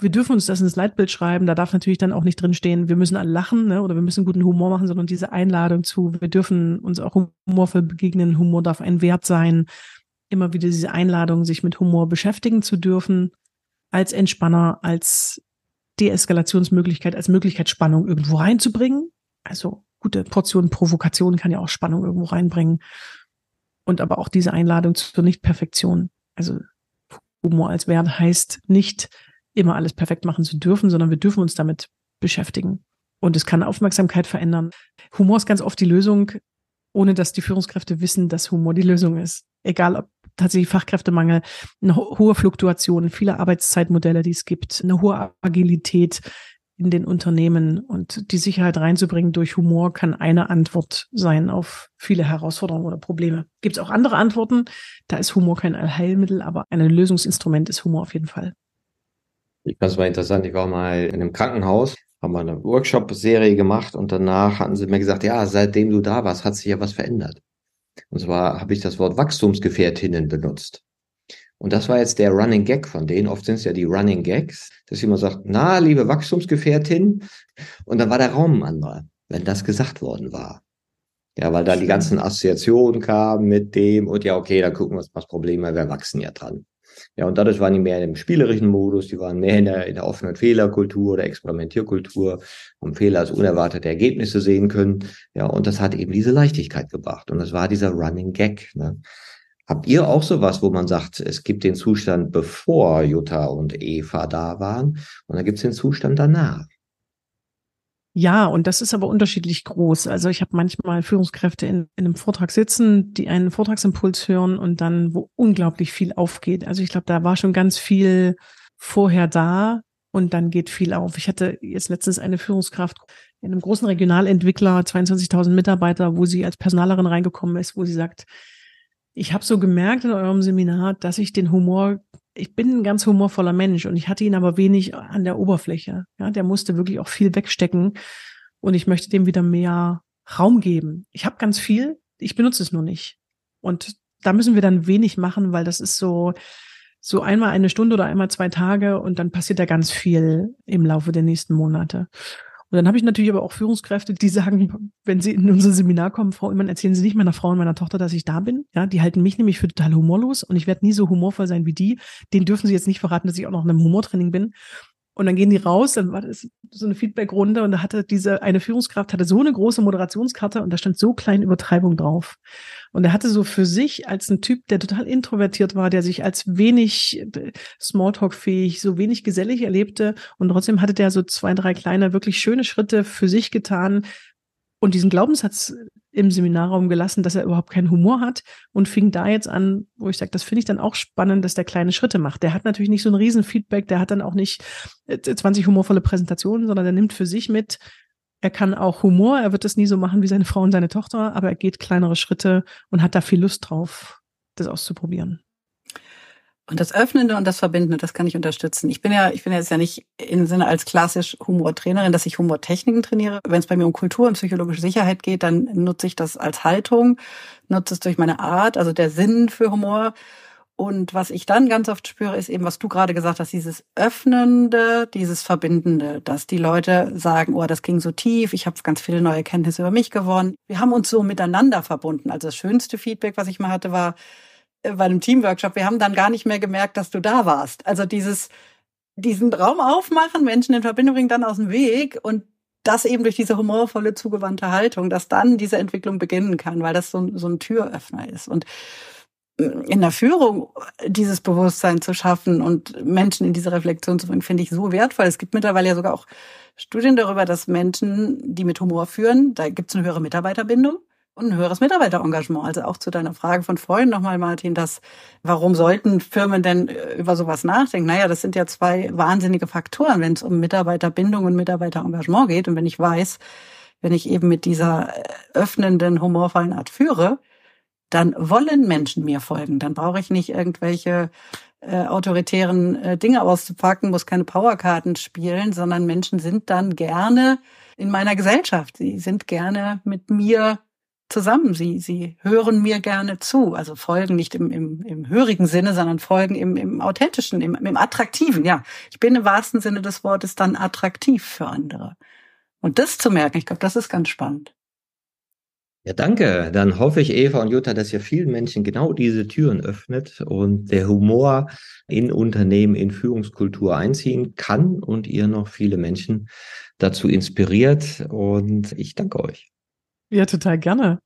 Speaker 4: Wir dürfen uns das ins Leitbild schreiben. Da darf natürlich dann auch nicht drinstehen, wir müssen alle lachen ne, oder wir müssen guten Humor machen, sondern diese Einladung zu, wir dürfen uns auch humorvoll begegnen. Humor darf ein Wert sein. Immer wieder diese Einladung, sich mit Humor beschäftigen zu dürfen, als Entspanner, als Deeskalationsmöglichkeit, als Möglichkeit, Spannung irgendwo reinzubringen. Also gute Portion Provokation kann ja auch Spannung irgendwo reinbringen. Und aber auch diese Einladung zur Nicht-Perfektion. Also Humor als Wert heißt nicht immer alles perfekt machen zu dürfen, sondern wir dürfen uns damit beschäftigen. Und es kann Aufmerksamkeit verändern. Humor ist ganz oft die Lösung, ohne dass die Führungskräfte wissen, dass Humor die Lösung ist. Egal ob tatsächlich Fachkräftemangel, eine hohe Fluktuation, viele Arbeitszeitmodelle, die es gibt, eine hohe Agilität in den Unternehmen und die Sicherheit reinzubringen durch Humor kann eine Antwort sein auf viele Herausforderungen oder Probleme. Gibt es auch andere Antworten? Da ist Humor kein Allheilmittel, aber ein Lösungsinstrument ist Humor auf jeden Fall.
Speaker 3: Ich fand es mal interessant. Ich war mal in einem Krankenhaus haben wir eine Workshop-Serie gemacht und danach hatten sie mir gesagt, ja, seitdem du da warst, hat sich ja was verändert. Und zwar habe ich das Wort Wachstumsgefährtinnen benutzt. Und das war jetzt der Running Gag von denen. Oft sind es ja die Running Gags, dass jemand sagt, na, liebe Wachstumsgefährtin. Und dann war der Raum ein anderer, wenn das gesagt worden war. Ja, weil da die ganzen Assoziationen kamen mit dem und ja, okay, dann gucken wir uns mal das Problem, weil wir wachsen ja dran. Ja, und dadurch waren die mehr im spielerischen Modus, die waren mehr in der, in der offenen Fehlerkultur oder Experimentierkultur, um Fehler als unerwartete Ergebnisse sehen können. Ja, und das hat eben diese Leichtigkeit gebracht. Und das war dieser Running Gag. Ne? Habt ihr auch sowas, wo man sagt, es gibt den Zustand, bevor Jutta und Eva da waren, und dann gibt es den Zustand danach?
Speaker 4: Ja, und das ist aber unterschiedlich groß. Also ich habe manchmal Führungskräfte in, in einem Vortrag sitzen, die einen Vortragsimpuls hören und dann, wo unglaublich viel aufgeht. Also ich glaube, da war schon ganz viel vorher da und dann geht viel auf. Ich hatte jetzt letztens eine Führungskraft in einem großen Regionalentwickler, 22.000 Mitarbeiter, wo sie als Personalerin reingekommen ist, wo sie sagt, ich habe so gemerkt in eurem Seminar, dass ich den Humor ich bin ein ganz humorvoller Mensch und ich hatte ihn aber wenig an der Oberfläche. Ja, der musste wirklich auch viel wegstecken und ich möchte dem wieder mehr Raum geben. Ich habe ganz viel, ich benutze es nur nicht. Und da müssen wir dann wenig machen, weil das ist so so einmal eine Stunde oder einmal zwei Tage und dann passiert da ganz viel im Laufe der nächsten Monate. Und dann habe ich natürlich aber auch Führungskräfte, die sagen, wenn sie in unser Seminar kommen, Frau Immann, erzählen Sie nicht meiner Frau und meiner Tochter, dass ich da bin. Ja, die halten mich nämlich für total humorlos und ich werde nie so humorvoll sein wie die. Den dürfen Sie jetzt nicht verraten, dass ich auch noch in einem Humortraining bin. Und dann gehen die raus, dann war das so eine Feedbackrunde und da hatte diese eine Führungskraft hatte so eine große Moderationskarte und da stand so klein Übertreibung drauf. Und er hatte so für sich als ein Typ, der total introvertiert war, der sich als wenig äh, Smalltalk-fähig, so wenig gesellig erlebte und trotzdem hatte der so zwei, drei kleine, wirklich schöne Schritte für sich getan, und diesen Glaubenssatz im Seminarraum gelassen, dass er überhaupt keinen Humor hat und fing da jetzt an, wo ich sage, das finde ich dann auch spannend, dass der kleine Schritte macht. Der hat natürlich nicht so ein Riesenfeedback, der hat dann auch nicht 20 äh, humorvolle Präsentationen, sondern der nimmt für sich mit, er kann auch Humor, er wird das nie so machen wie seine Frau und seine Tochter, aber er geht kleinere Schritte und hat da viel Lust drauf, das auszuprobieren.
Speaker 1: Und das Öffnende und das Verbindende, das kann ich unterstützen. Ich bin ja, ich bin jetzt ja nicht im Sinne als klassisch Humortrainerin, dass ich Humortechniken trainiere. Wenn es bei mir um Kultur und psychologische Sicherheit geht, dann nutze ich das als Haltung, nutze es durch meine Art, also der Sinn für Humor. Und was ich dann ganz oft spüre, ist eben, was du gerade gesagt hast, dieses Öffnende, dieses Verbindende, dass die Leute sagen, oh, das ging so tief, ich habe ganz viele neue Kenntnisse über mich gewonnen. Wir haben uns so miteinander verbunden. Also das schönste Feedback, was ich mal hatte, war, bei einem Teamworkshop, wir haben dann gar nicht mehr gemerkt, dass du da warst. Also dieses, diesen Raum aufmachen, Menschen in Verbindung bringen, dann aus dem Weg und das eben durch diese humorvolle, zugewandte Haltung, dass dann diese Entwicklung beginnen kann, weil das so, so ein Türöffner ist. Und in der Führung dieses Bewusstsein zu schaffen und Menschen in diese Reflexion zu bringen, finde ich so wertvoll. Es gibt mittlerweile ja sogar auch Studien darüber, dass Menschen, die mit Humor führen, da gibt es eine höhere Mitarbeiterbindung und ein höheres Mitarbeiterengagement. Also auch zu deiner Frage von vorhin nochmal, Martin, dass warum sollten Firmen denn äh, über sowas nachdenken? Naja, das sind ja zwei wahnsinnige Faktoren, wenn es um Mitarbeiterbindung und Mitarbeiterengagement geht. Und wenn ich weiß, wenn ich eben mit dieser äh, öffnenden, humorvollen Art führe, dann wollen Menschen mir folgen. Dann brauche ich nicht irgendwelche äh, autoritären äh, Dinge auszupacken, muss keine Powerkarten spielen, sondern Menschen sind dann gerne in meiner Gesellschaft. Sie sind gerne mit mir zusammen. Sie, sie hören mir gerne zu. Also folgen nicht im, im, im hörigen Sinne, sondern folgen im, im authentischen, im, im attraktiven. Ja, ich bin im wahrsten Sinne des Wortes dann attraktiv für andere. Und das zu merken, ich glaube, das ist ganz spannend.
Speaker 3: Ja, danke. Dann hoffe ich, Eva und Jutta, dass ihr vielen Menschen genau diese Türen öffnet und der Humor in Unternehmen, in Führungskultur einziehen kann und ihr noch viele Menschen dazu inspiriert. Und ich danke euch.
Speaker 4: Ja, total gerne.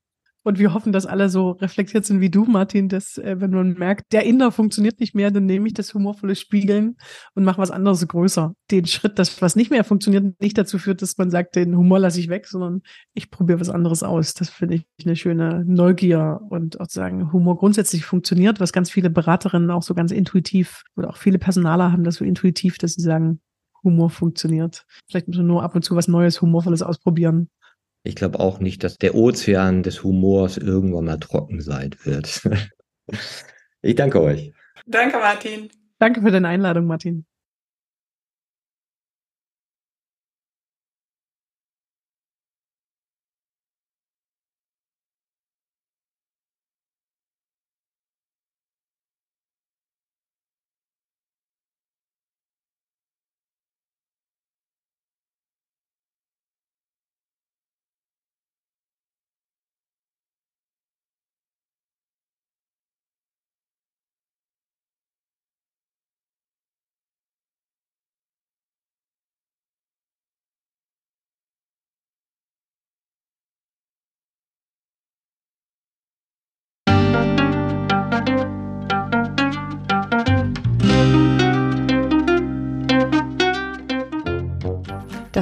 Speaker 4: Und wir hoffen, dass alle so reflektiert sind wie du, Martin, dass äh, wenn man merkt, der Inder funktioniert nicht mehr, dann nehme ich das humorvolle Spiegeln und mache was anderes größer. Den Schritt, das was nicht mehr funktioniert, nicht dazu führt, dass man sagt, den Humor lasse ich weg, sondern ich probiere was anderes aus. Das finde ich eine schöne Neugier und auch zu sagen, Humor grundsätzlich funktioniert, was ganz viele Beraterinnen auch so ganz intuitiv oder auch viele Personaler haben das so intuitiv, dass sie sagen, Humor funktioniert. Vielleicht müssen wir nur ab und zu was Neues, Humorvolles ausprobieren.
Speaker 3: Ich glaube auch nicht, dass der Ozean des Humors irgendwann mal trocken sein wird. ich danke euch.
Speaker 1: Danke, Martin.
Speaker 4: Danke für deine Einladung, Martin.